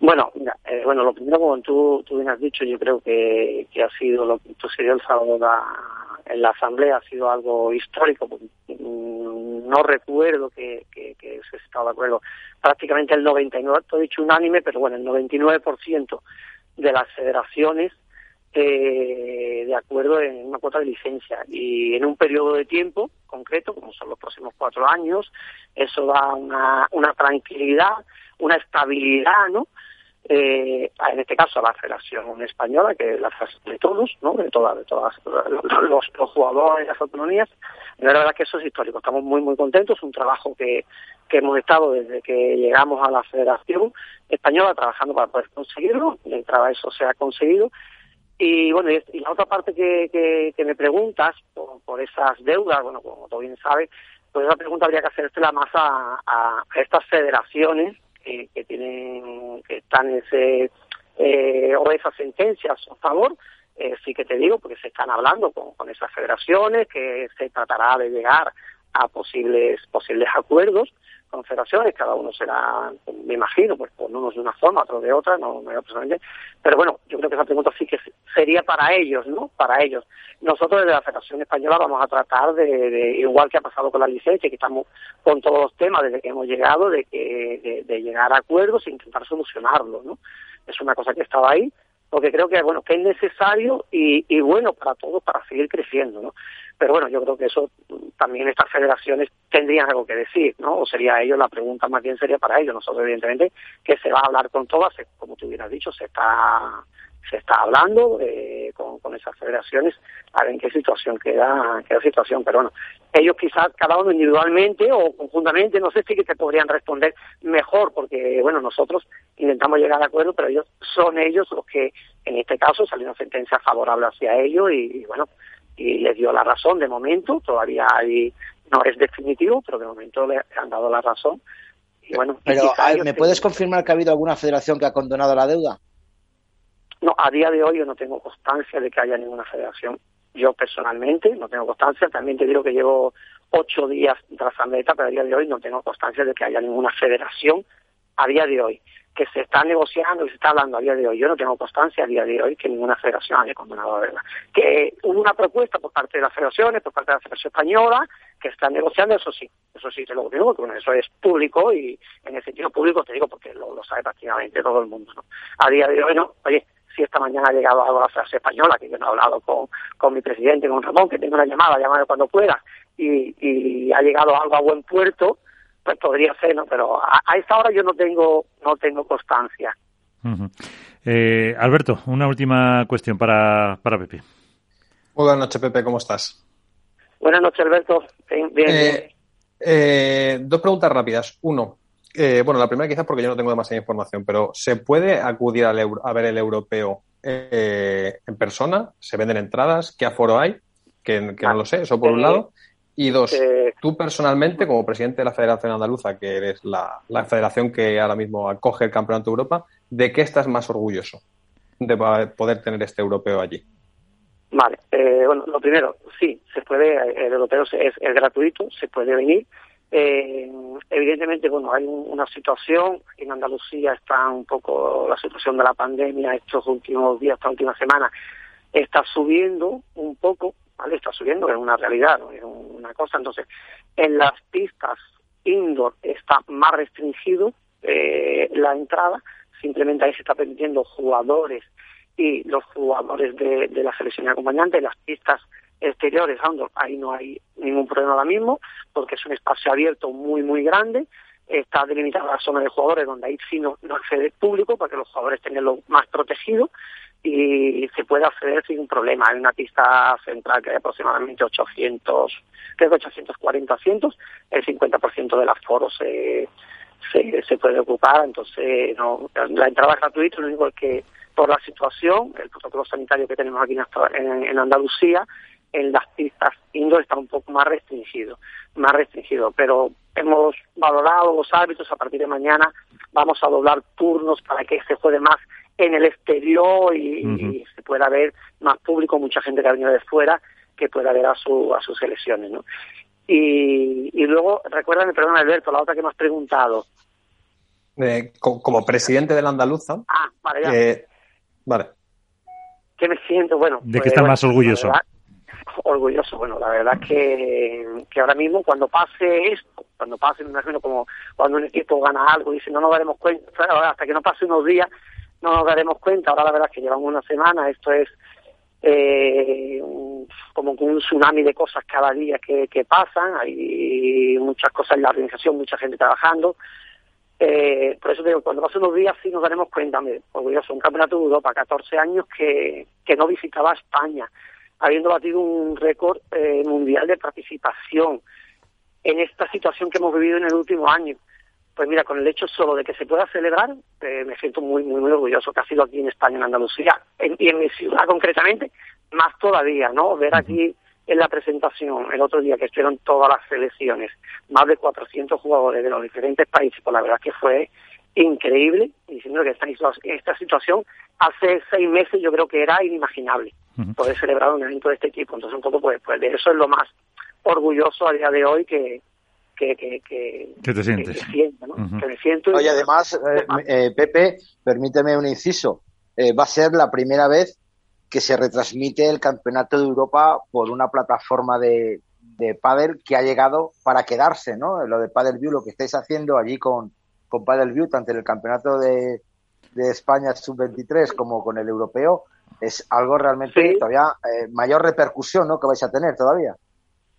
Bueno, eh, bueno, lo primero, como tú, tú bien has dicho, yo creo que, ha sido lo que sucedió el sábado en la Asamblea, ha sido algo histórico. Mm, no recuerdo que, que, que se estaba de acuerdo prácticamente el 99, he dicho unánime, pero bueno, el 99% de las federaciones eh, de acuerdo en una cuota de licencia y en un periodo de tiempo concreto, como son los próximos cuatro años, eso da una, una tranquilidad, una estabilidad, ¿no? Eh, en este caso a la Federación Española, que es la de todos, ¿no? de, todas de todas los, los jugadores las autonomías. la verdad que eso es histórico, estamos muy muy contentos, es un trabajo que, que hemos estado desde que llegamos a la Federación Española trabajando para poder conseguirlo, a eso se ha conseguido. Y bueno, y, la otra parte que, que, me preguntas por, esas deudas, bueno, como tú bien sabes, pues esa pregunta habría que hacérsela más a, a estas federaciones que, que tienen, que están ese, eh, o esas sentencias a favor, eh, sí que te digo, porque se están hablando con, con esas federaciones, que se tratará de llegar a posibles, posibles acuerdos con federaciones, cada uno será, me imagino, pues por unos de una forma, otros de otra, no, no personalmente, pero bueno, yo creo que esa pregunta sí que sería para ellos, ¿no? Para ellos. Nosotros desde la Federación Española vamos a tratar de, igual que ha pasado con la licencia, que estamos con todos los temas desde que hemos llegado, de, que, de, llegar a acuerdos e intentar solucionarlos, ¿no? Es una cosa que estaba ahí, porque creo que bueno que es necesario y, y bueno para todos para seguir creciendo, ¿no? Pero bueno, yo creo que eso también estas federaciones tendrían algo que decir, ¿no? O sería ellos, la pregunta más bien sería para ellos. Nosotros, evidentemente, que se va a hablar con todas, como tú hubieras dicho, se está se está hablando eh, con, con, esas federaciones a ver en qué situación queda, queda situación. Pero bueno, ellos quizás cada uno individualmente o conjuntamente, no sé si que te podrían responder mejor, porque bueno, nosotros intentamos llegar a acuerdo, pero ellos son ellos los que en este caso salió una sentencia favorable hacia ellos y, y bueno, y les dio la razón de momento, todavía hay, no es definitivo, pero de momento le han dado la razón. Y bueno, pero ¿me puedes confirmar que ha habido alguna federación que ha condonado la deuda? No, a día de hoy yo no tengo constancia de que haya ninguna federación. Yo personalmente no tengo constancia. También te digo que llevo ocho días tras la meta, pero a día de hoy no tengo constancia de que haya ninguna federación a día de hoy que se está negociando y se está hablando a día de hoy. Yo no tengo constancia a día de hoy que ninguna federación haya condenado la verdad. Que hubo una propuesta por parte de las federaciones, por parte de la Federación Española, que están negociando, eso sí, eso sí te lo digo, porque eso es público y en el sentido público te digo porque lo, lo sabe prácticamente todo el mundo. ¿no? A día de hoy no, oye, si esta mañana ha llegado algo a la Federación Española, que yo no he hablado con, con mi presidente, con Ramón, que tengo una llamada, llamada cuando pueda, y, y ha llegado algo a buen puerto, pues podría ser, ¿no? Pero a, a, esta hora yo no tengo, no tengo constancia. Uh -huh. eh, Alberto, una última cuestión para, para Pepe. Muy buenas noches, Pepe, ¿cómo estás? Buenas noches, Alberto. Bien, bien. Eh, eh, dos preguntas rápidas. Uno, eh, bueno, la primera quizás porque yo no tengo demasiada información, pero ¿se puede acudir al euro, a ver el europeo eh, en persona? ¿Se venden entradas? ¿Qué aforo hay? Que, que no lo sé, eso por un lado. Y dos, eh, tú personalmente, como presidente de la Federación Andaluza, que eres la, la, federación que ahora mismo acoge el Campeonato de Europa, ¿de qué estás más orgulloso de poder tener este europeo allí? Vale, eh, bueno, lo primero, sí, se puede, el europeo es gratuito, se puede venir. Eh, evidentemente, bueno, hay un, una situación, en Andalucía está un poco la situación de la pandemia estos últimos días, esta última semana, está subiendo un poco, ¿vale? Está subiendo, es una realidad, es una cosa. Entonces, en las pistas indoor está más restringido eh, la entrada, simplemente ahí se está permitiendo jugadores y los jugadores de, de la selección acompañante, las pistas exteriores, ahí no hay ningún problema ahora mismo, porque es un espacio abierto muy, muy grande, está delimitada la zona de jugadores donde ahí sí no, no accede público para que los jugadores tengan lo más protegido y se puede acceder sin problema. Hay una pista central que hay aproximadamente 800, creo que 840 asientos, el 50% del aforo se, se, se puede ocupar, entonces no, la entrada es gratuita, lo único es que por la situación, el protocolo sanitario que tenemos aquí en, en Andalucía, en las pistas indoor está un poco más restringido, más restringido, pero hemos valorado los árbitros a partir de mañana, vamos a doblar turnos para que se juegue más en el exterior y, uh -huh. y se pueda ver más público, mucha gente que ha venido de fuera que pueda ver a su a sus selecciones, ¿no? Y, y luego, recuérdame, perdón Alberto, la otra que me has preguntado. Eh, como, como, presidente de la Andaluza. Ah, vale, ya. Eh, vale. ¿Qué me siento? Bueno. ¿De pues, qué está bueno, más orgulloso? Verdad, orgulloso. Bueno, la verdad que, que ahora mismo cuando pase esto, cuando pase, me imagino como cuando un equipo gana algo dice no nos daremos cuenta, hasta que no pase unos días no nos daremos cuenta. Ahora la verdad es que llevamos una semana, esto es eh, como un tsunami de cosas cada día que, que pasan, hay muchas cosas en la organización, mucha gente trabajando. Eh, por eso digo, cuando pasen unos días sí nos daremos cuenta, me orgulloso, un campeonato de Europa, 14 años que, que no visitaba España, habiendo batido un récord eh, mundial de participación en esta situación que hemos vivido en el último año. Pues mira, con el hecho solo de que se pueda celebrar, eh, me siento muy, muy, muy orgulloso que ha sido aquí en España, en Andalucía, en, y en mi ciudad concretamente, más todavía, ¿no? Ver aquí en la presentación el otro día que estuvieron todas las selecciones, más de 400 jugadores de los diferentes países, pues la verdad que fue increíble, diciendo que esta, esta situación hace seis meses yo creo que era inimaginable uh -huh. poder celebrar un evento de este tipo. Entonces un poco pues, pues de eso es lo más orgulloso a día de hoy que, que, que, que, ¿Qué te sientes? Que, que, siento, ¿no? uh -huh. que me siento. Oye, además, eh, eh, Pepe, permíteme un inciso. Eh, va a ser la primera vez que se retransmite el Campeonato de Europa por una plataforma de, de pádel que ha llegado para quedarse, ¿no? Lo de Padel View, lo que estáis haciendo allí con, con Padel View, tanto en el Campeonato de, de España sub-23 como con el europeo, es algo realmente todavía eh, mayor repercusión ¿no? que vais a tener todavía.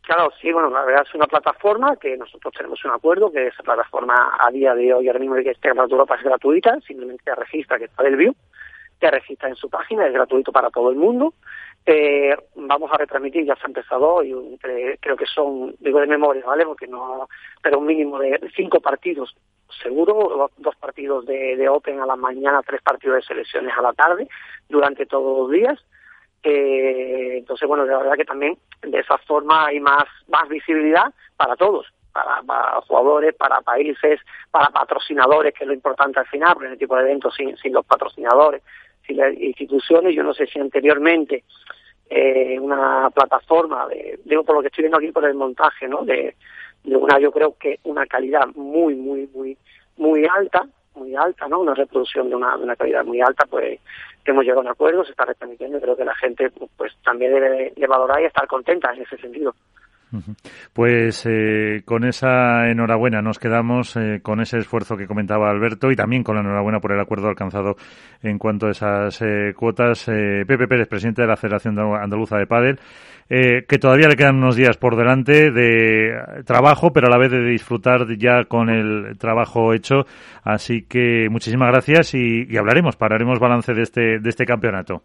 Claro, sí, bueno, la verdad es una plataforma que nosotros tenemos un acuerdo, que esa plataforma a día de hoy, ahora mismo que esté en Europa es gratuita, simplemente te registra que está del View, te registra en su página, es gratuito para todo el mundo. Eh, vamos a retransmitir, ya se ha empezado y creo que son, digo de memoria, ¿vale? Porque no, pero un mínimo de cinco partidos seguro, dos partidos de, de Open a la mañana, tres partidos de selecciones a la tarde, durante todos los días. Eh, entonces, bueno, la verdad que también de esa forma hay más, más visibilidad para todos, para, jugadores, para países, para patrocinadores, que es lo importante al final, porque en el tipo de eventos sin, sin los patrocinadores, sin las instituciones, yo no sé si anteriormente eh, una plataforma, de, digo por lo que estoy viendo aquí por el montaje, ¿no? De, de una, yo creo que una calidad muy, muy, muy, muy alta, muy alta, ¿no? Una reproducción de una, de una calidad muy alta, pues hemos llegado a un acuerdo, se está retransmitiendo creo que la gente pues también debe de valorar y estar contenta en ese sentido. Pues eh, con esa enhorabuena nos quedamos eh, con ese esfuerzo que comentaba Alberto y también con la enhorabuena por el acuerdo alcanzado en cuanto a esas eh, cuotas. Pepe Pérez, presidente de la Federación Andaluza de Padel, que todavía le quedan unos días por delante de trabajo, pero a la vez de disfrutar ya con el trabajo hecho. Así que muchísimas gracias y, y hablaremos, pararemos balance de este, de este campeonato.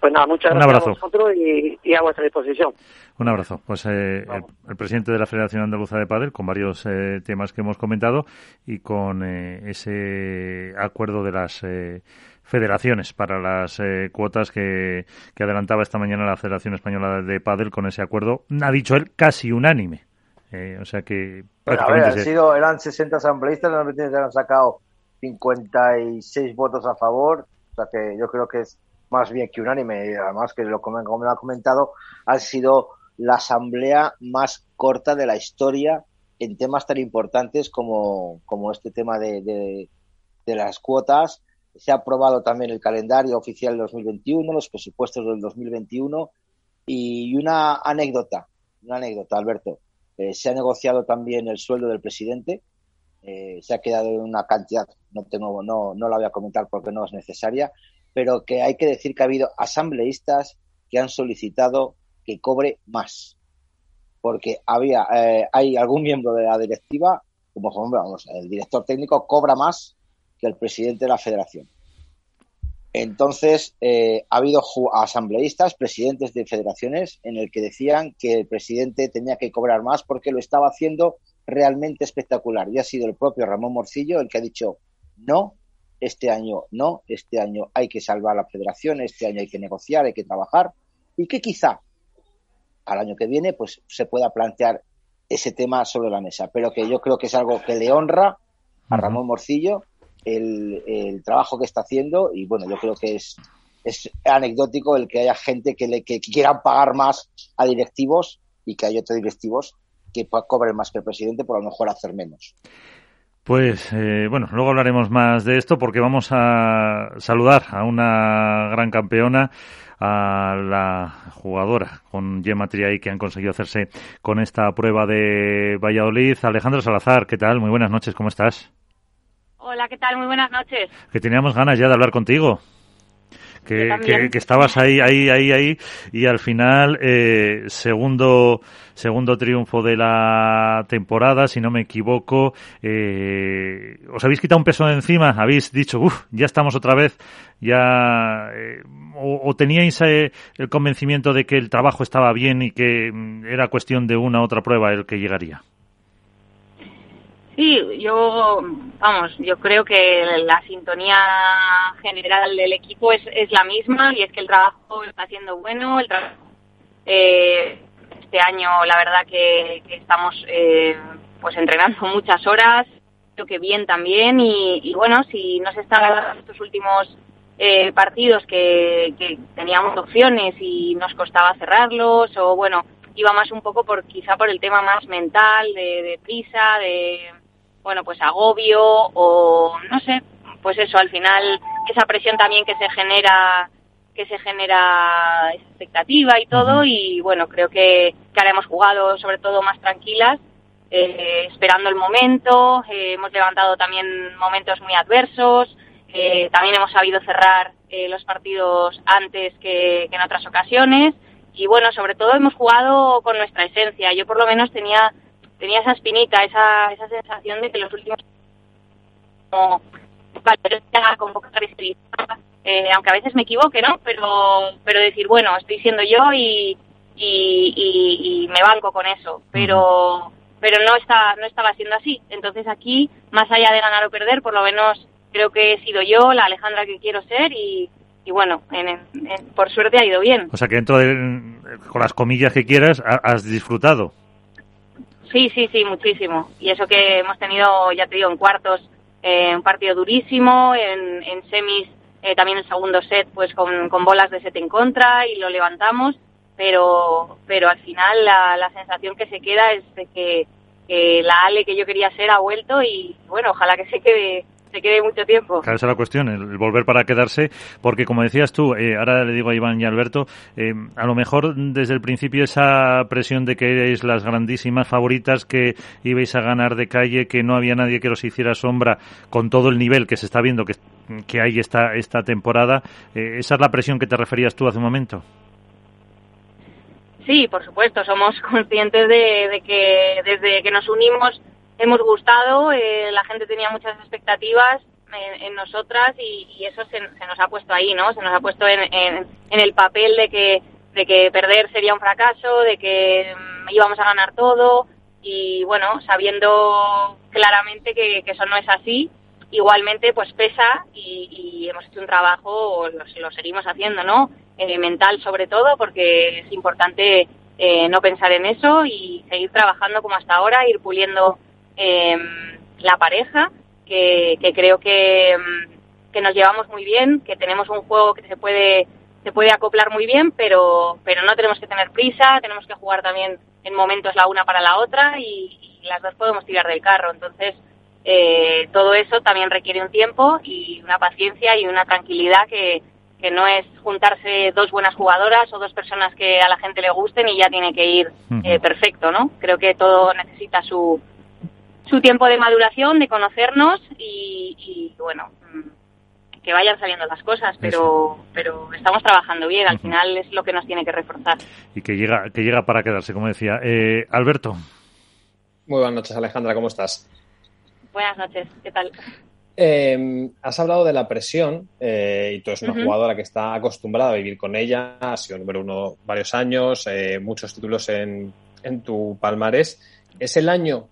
Pues nada, muchas gracias a vosotros y, a vuestra disposición. Un abrazo. Pues eh, el, presidente de la Federación Andaluza de Padel, con varios eh, temas que hemos comentado y con eh, ese acuerdo de las federaciones para las cuotas que, adelantaba esta mañana la Federación Española de Padel con ese acuerdo, ha dicho él, casi unánime. o sea que prácticamente han sido, eran 60 asambleístas, se han sacado 56 votos a favor, o sea que yo creo que es más bien que unánime, además que lo como me ha comentado, ha sido la asamblea más corta de la historia en temas tan importantes como, como este tema de, de, las cuotas. Se ha aprobado también el calendario oficial del 2021, los presupuestos del 2021 y una anécdota, una anécdota, Alberto. Eh, se ha negociado también el sueldo del presidente. Eh, se ha quedado en una cantidad, no tengo, no, no la voy a comentar porque no es necesaria, pero que hay que decir que ha habido asambleístas que han solicitado que cobre más. Porque había, eh, hay algún miembro de la directiva, como vamos, el director técnico cobra más que el presidente de la federación. Entonces, eh, ha habido asambleístas, presidentes de federaciones, en el que decían que el presidente tenía que cobrar más porque lo estaba haciendo realmente espectacular. Y ha sido el propio Ramón Morcillo el que ha dicho, no, este año no, este año hay que salvar la federación, este año hay que negociar, hay que trabajar y que quizá al año que viene pues se pueda plantear ese tema sobre la mesa, pero que yo creo que es algo que le honra a Ramón Morcillo el, trabajo que está haciendo y bueno, yo creo que es, es anecdótico el que haya gente que, le, que quieran pagar más a directivos y que haya otros directivos que cobren más que el presidente por a lo mejor hacer menos. Pues eh, bueno, luego hablaremos más de esto porque vamos a saludar a una gran campeona, a la jugadora con Gemma Triay que han conseguido hacerse con esta prueba de Valladolid. Alejandro Salazar, ¿qué tal? Muy buenas noches, ¿cómo estás? Hola, ¿qué tal? Muy buenas noches. Que teníamos ganas ya de hablar contigo que, que, estabas ahí, ahí, ahí, ahí, y al final, eh, segundo, segundo triunfo de la temporada, si no me equivoco, eh, os habéis quitado un peso de encima, habéis dicho, uff, ya estamos otra vez, ya, eh, o, teníais eh, el convencimiento de que el trabajo estaba bien y que mm, era cuestión de una u otra prueba el que llegaría. Sí, yo, vamos, yo creo que la sintonía general del equipo es, es la misma y es que el trabajo está siendo bueno. El eh, este año, la verdad que, estamos eh, pues entrenando [LAUGHS] muchas horas, creo que bien también y, bueno, si no se están estos últimos eh, partidos que, teníamos opciones y nos costaba cerrarlos o bueno, iba más un poco por quizá por el tema más mental, de prisa, de bueno, pues agobio o no sé, pues eso, al final esa presión también que se genera que se genera expectativa y todo y bueno, creo que, que ahora hemos jugado sobre todo más tranquilas, eh, esperando el momento, eh, hemos levantado también momentos muy adversos, también hemos sabido cerrar los partidos antes que, en otras ocasiones y bueno, sobre todo hemos jugado con nuestra esencia. Yo por lo menos tenía tenía esa espinita, esa, esa sensación de que los últimos como, con poca eh, aunque a veces me equivoque, ¿no? Pero, pero decir, bueno, estoy siendo yo y, y, me banco con eso. Pero, pero no está, no estaba siendo así. Entonces aquí, más allá de ganar o perder, por lo menos creo que he sido yo la Alejandra que quiero ser y, y bueno, por suerte ha ido bien. O sea que dentro de, con las comillas que quieras, has disfrutado. Sí, sí, sí, muchísimo. Y eso que hemos tenido, ya te digo, en cuartos eh, un partido durísimo, en, en semis eh, también el segundo set pues con, con, bolas de set en contra y lo levantamos, pero, pero al final la, la sensación que se queda es de que, que, la Ale que yo quería ser ha vuelto y bueno, ojalá que se quede se quede mucho tiempo. Claro, esa es la cuestión, el, volver para quedarse, porque como decías tú, eh, ahora le digo a Iván y Alberto, eh, a lo mejor desde el principio esa presión de que erais las grandísimas favoritas, que ibais a ganar de calle, que no había nadie que os hiciera sombra, con todo el nivel que se está viendo que, que hay esta, esta temporada, eh, ¿esa es la presión que te referías tú hace un momento? Sí, por supuesto, somos conscientes de, de que desde que nos unimos hemos gustado, eh, la gente tenía muchas expectativas en, nosotras y, eso se, nos ha puesto ahí, ¿no? Se nos ha puesto en, en, el papel de que, de que perder sería un fracaso, de que mm, íbamos a ganar todo y bueno, sabiendo claramente que, eso no es así, igualmente pues pesa y, hemos hecho un trabajo, lo, lo seguimos haciendo, ¿no? Eh, mental sobre todo, porque es importante eh, no pensar en eso y seguir trabajando como hasta ahora, ir puliendo eh, la pareja, que, creo que, mm, que, nos llevamos muy bien, que tenemos un juego que se puede se puede acoplar muy bien, pero, pero no tenemos que tener prisa, tenemos que jugar también en momentos la una para la otra y, las dos podemos tirar del carro. Entonces, eh, todo eso también requiere un tiempo y una paciencia y una tranquilidad que, que no es juntarse dos buenas jugadoras o dos personas que a la gente le gusten y ya tiene que ir eh, perfecto, ¿no? Creo que todo necesita su, su tiempo de maduración, de conocernos y, bueno, mm, que vayan saliendo las cosas, pero pero estamos trabajando bien, al final es lo que nos tiene que reforzar. Y que llega que llega para quedarse, como decía. Eh, Alberto. Muy buenas noches, Alejandra, ¿cómo estás? Buenas noches, ¿qué tal? Em, has hablado de la presión eh, y tú eres una jugadora que está acostumbrada a vivir con ella, ha sido número uno varios años, eh, muchos títulos en, en tu palmarés. ¿Es el año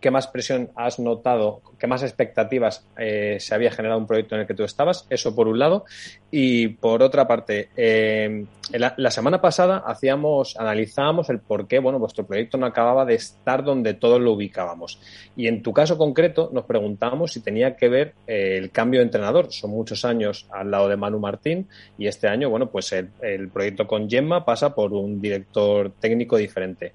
¿qué más presión has notado, qué más expectativas eh, se había generado un proyecto en el que tú estabas? Eso por un lado. Y por otra parte, eh, la, semana pasada hacíamos, analizábamos el por qué, bueno, vuestro proyecto no acababa de estar donde todos lo ubicábamos. Y en tu caso concreto nos preguntábamos si tenía que ver eh, el cambio de entrenador. Son muchos años al lado de Manu Martín y este año, bueno, pues el, el proyecto con Gemma pasa por un director técnico diferente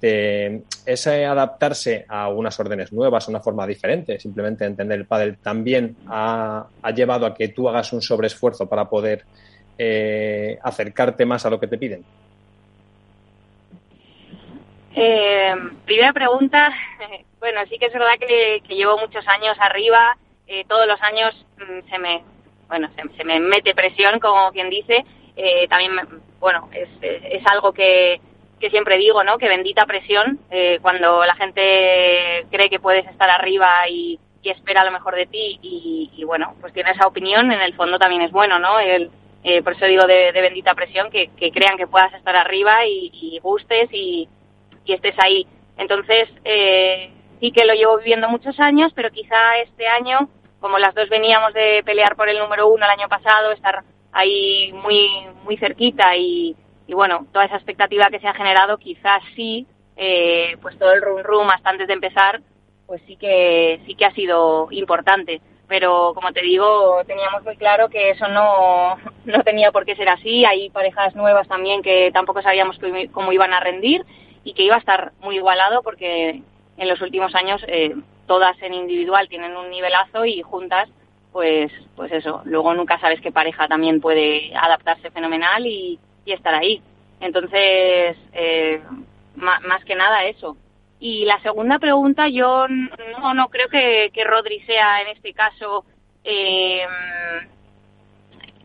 ese adaptarse a unas órdenes nuevas, a una forma diferente, simplemente entender el pádel, también ha, llevado a que tú hagas un sobreesfuerzo para poder eh, acercarte más a lo que te piden. Eh, primera pregunta, [LAUGHS] bueno, sí que es verdad que, llevo muchos años arriba, eh, todos los años mm, se me, bueno, se, me mete presión, como quien dice, también, bueno, es, es algo que, que siempre digo, ¿no? Que bendita presión eh, cuando la gente cree que puedes estar arriba y, espera lo mejor de ti y, bueno, pues tiene esa opinión, en el fondo también es bueno, ¿no? El, eh, por eso digo de, bendita presión, que, crean que puedas estar arriba y, gustes y, estés ahí. Entonces, eh, sí que lo llevo viviendo muchos años, pero quizá este año, como las dos veníamos de pelear por el número uno el año pasado, estar ahí muy, muy cerquita y, y bueno, toda esa expectativa que se ha generado quizás sí, eh, pues todo el rum rum hasta antes de empezar, pues sí que, sí que ha sido importante. Pero como te digo, teníamos muy claro que eso no, [LAUGHS] no tenía por qué ser así. Hay parejas nuevas también que tampoco sabíamos cómo iban a rendir y que iba a estar muy igualado porque en los últimos años eh, todas en individual tienen un nivelazo y juntas pues pues eso luego nunca sabes qué pareja también puede adaptarse fenomenal y, y estar ahí. Entonces, eh, más que nada eso. Y la segunda pregunta, yo no, no creo que, que Rodri sea en este caso eh,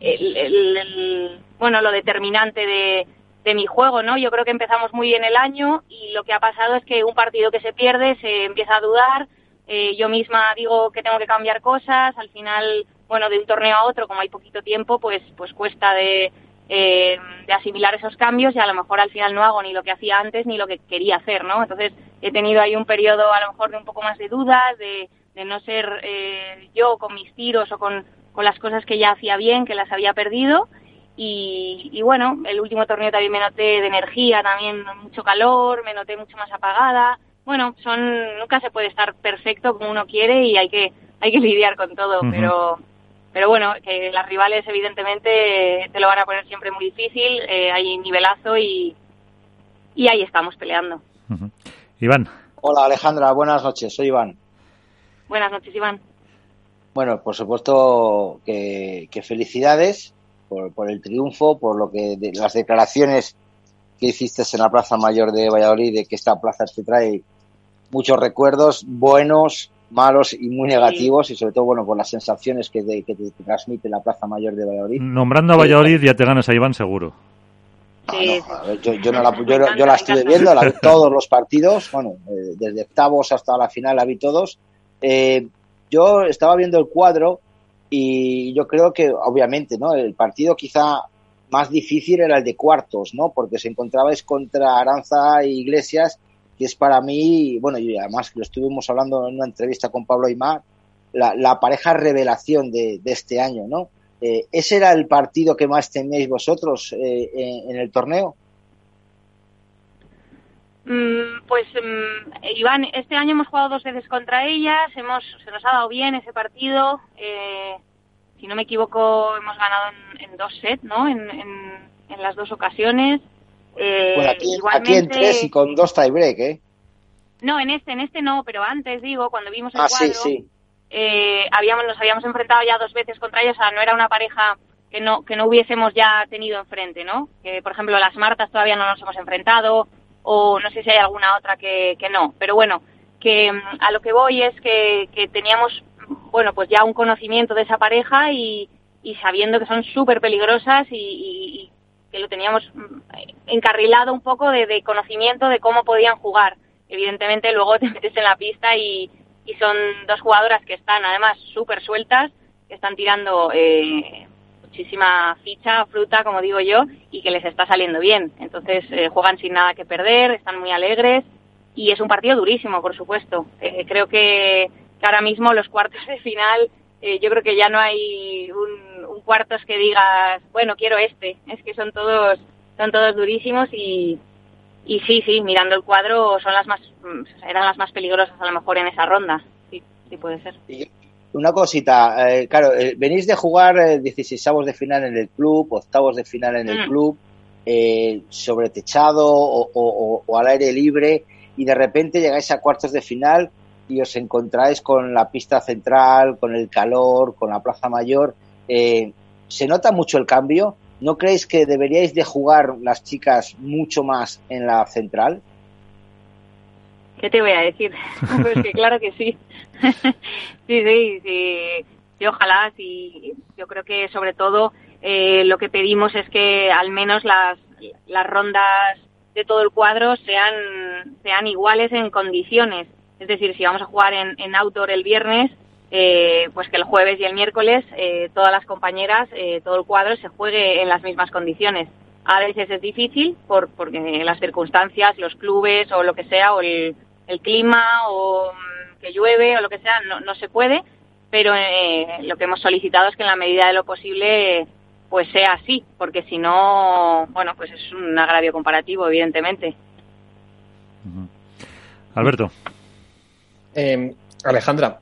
el, bueno, lo determinante de, de mi juego, ¿no? Yo creo que empezamos muy bien el año y lo que ha pasado es que un partido que se pierde se empieza a dudar, eh, yo misma digo que tengo que cambiar cosas, al final, bueno, de un torneo a otro, como hay poquito tiempo, pues, pues cuesta de, eh, de asimilar esos cambios y a lo mejor al final no hago ni lo que hacía antes ni lo que quería hacer, ¿no? Entonces he tenido ahí un periodo a lo mejor de un poco más de dudas, de, de no ser eh, yo con mis tiros o con, con las cosas que ya hacía bien, que las había perdido. Y, y, bueno, el último torneo también me noté de energía, también mucho calor, me noté mucho más apagada. Bueno, son nunca se puede estar perfecto como uno quiere y hay que hay que [LAUGHS] lidiar con todo, pero pero bueno, que las rivales evidentemente te lo van a poner siempre muy difícil, eh, hay nivelazo y y ahí estamos peleando. Iván. Hola Alejandra, buenas noches, soy Iván. Buenas noches, Iván. Bueno, por supuesto que, que felicidades por, por, el triunfo, por lo que de, las declaraciones que hiciste en la Plaza Mayor de Valladolid, de que esta plaza te trae muchos recuerdos buenos, malos y muy negativos, sí. y sobre todo, bueno, por las sensaciones que, de, que te, te, transmite la Plaza Mayor de Valladolid. Nombrando a Valladolid ya te ganas a Iván seguro. Sí, no, no, yo, yo, no la, yo, yo, la estuve viendo, la vi [LAUGHS] todos los partidos, bueno, eh, desde octavos hasta la final la vi todos. Eh, yo estaba viendo el cuadro y yo creo que, obviamente, ¿no? El partido quizá más difícil era el de cuartos, ¿no? Porque se encontrabais contra Aranza e Iglesias, que es para mí, bueno, y además lo estuvimos hablando en una entrevista con Pablo Aymar, la, la pareja revelación de, este año, ¿no? Eh, ¿Ese era el partido que más teméis vosotros eh, en, el torneo? Mm, pues um, Iván, este año hemos jugado dos veces contra ellas, hemos, se nos ha dado bien ese partido. Eh, si no me equivoco, hemos ganado en, dos sets, ¿no? En, en, las dos ocasiones. Eh, aquí, igualmente... aquí, en tres y con dos tiebreak, ¿eh? No, en este, en este no, pero antes, digo, cuando vimos el ah, cuadro, sí, sí. Eh, habíamos, nos habíamos enfrentado ya dos veces contra ellos, o sea, no era una pareja que no, que no hubiésemos ya tenido enfrente, ¿no? Que, por ejemplo, las Martas todavía no nos hemos enfrentado, o no sé si hay alguna otra que, que no, pero bueno, que a lo que voy es que, que teníamos bueno, pues ya un conocimiento de esa pareja y, y sabiendo que son súper peligrosas y, y, que lo teníamos encarrilado un poco de, conocimiento de cómo podían jugar. Evidentemente luego te metes en la pista y, y son dos jugadoras que están además súper sueltas, que están tirando eh, muchísima ficha, fruta, como digo yo, y que les está saliendo bien. Entonces eh, juegan sin nada que perder, están muy alegres y es un partido durísimo, por supuesto. Eh, creo que ahora mismo los cuartos de final, eh, yo creo que ya no hay un, un, cuartos que digas, bueno, quiero este, es que son todos, son todos durísimos y, y sí, sí, mirando el cuadro son las más, eran las más peligrosas a lo mejor en esa ronda, sí, sí puede ser. Una cosita, eh, claro, eh, venís de jugar eh, 16 de final en el club, octavos de final en el mm. club, eh, sobre techado o, o, o al aire libre y de repente llegáis a cuartos de final y os encontráis con la pista central, con el calor, con la Plaza Mayor, eh, ¿se nota mucho el cambio? ¿No creéis que deberíais de jugar las chicas mucho más en la central? ¿Qué te voy a decir? [LAUGHS] pues que claro que sí. [LAUGHS] sí, sí, sí, sí, ojalá, sí. Yo creo que sobre todo eh, lo que pedimos es que al menos las, las rondas de todo el cuadro sean, sean iguales en condiciones es decir, si vamos a jugar en, en outdoor el viernes, eh, pues que el jueves y el miércoles eh, todas las compañeras, eh, todo el cuadro se juegue en las mismas condiciones. A veces es difícil por, porque las circunstancias, los clubes o lo que sea, o el, el clima o mm, que llueve o lo que sea, no, no se puede, pero eh, lo que hemos solicitado es que en la medida de lo posible pues sea así, porque si no, bueno, pues es un agravio comparativo, evidentemente. Alberto. Eh, Alejandra,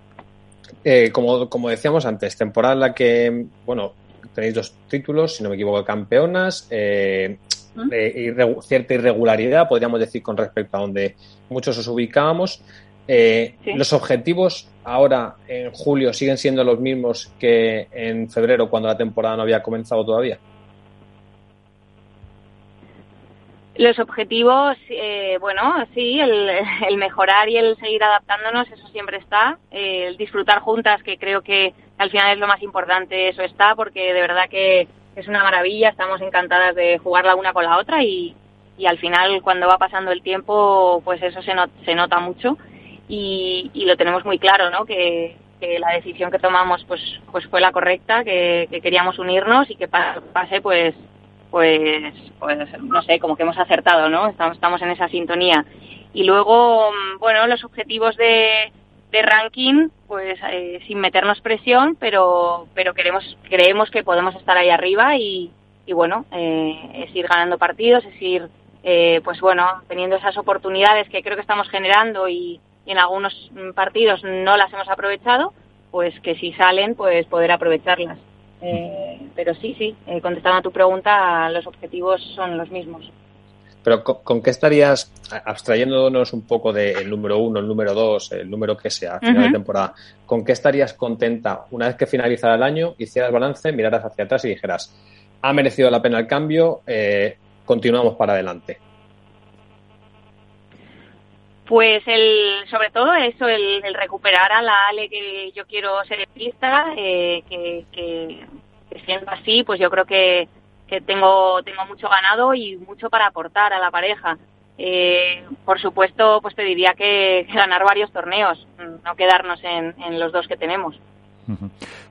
eh, como, como decíamos antes, temporada en la que, bueno, tenéis dos títulos, si no me equivoco, campeonas, eh, de irregu cierta irregularidad, podríamos decir, con respecto a donde muchos os ubicábamos. Eh, sí. ¿Los objetivos ahora, en julio, siguen siendo los mismos que en febrero, cuando la temporada no había comenzado todavía? Los objetivos, eh, bueno, sí, [LAUGHS] el, mejorar y el seguir adaptándonos, eso siempre está. Eh, el disfrutar juntas, que creo que al final es lo más importante, eso está, porque de verdad que es una maravilla, estamos encantadas de jugar la una con la otra y, y al final cuando va pasando el tiempo, pues eso se, nota mucho y, y, lo tenemos muy claro, ¿no? Que, que, la decisión que tomamos pues, pues fue la correcta, que queríamos unirnos y que pase pues pues, pues no sé, como que hemos acertado, ¿no? Estamos, estamos en esa sintonía. Y luego, mm, bueno, los objetivos de, de ranking, pues eh, sin meternos presión, pero, pero queremos, creemos que podemos estar ahí arriba y, y bueno, eh, es ir ganando partidos, es ir, eh, pues bueno, teniendo esas oportunidades que creo que estamos generando y, y en algunos partidos no las hemos aprovechado, pues que si salen, pues poder aprovecharlas. Eh, pero sí, sí, eh, contestando a tu pregunta, los objetivos son los mismos. Pero ¿con, qué estarías, abstrayéndonos un poco del número uno, el número dos, el número que sea final de temporada, ¿con qué estarías contenta una vez que finalizara el año, hicieras balance, miraras hacia atrás y dijeras, ha merecido la pena el cambio, eh, continuamos para adelante? Pues el, sobre todo eso, el, recuperar a la Ale que yo quiero ser pista, eh, que, siendo así, pues yo creo que, que tengo, tengo mucho ganado y mucho para aportar a la pareja. Eh, por supuesto, pues te diría que, ganar varios torneos, no quedarnos en los dos que tenemos.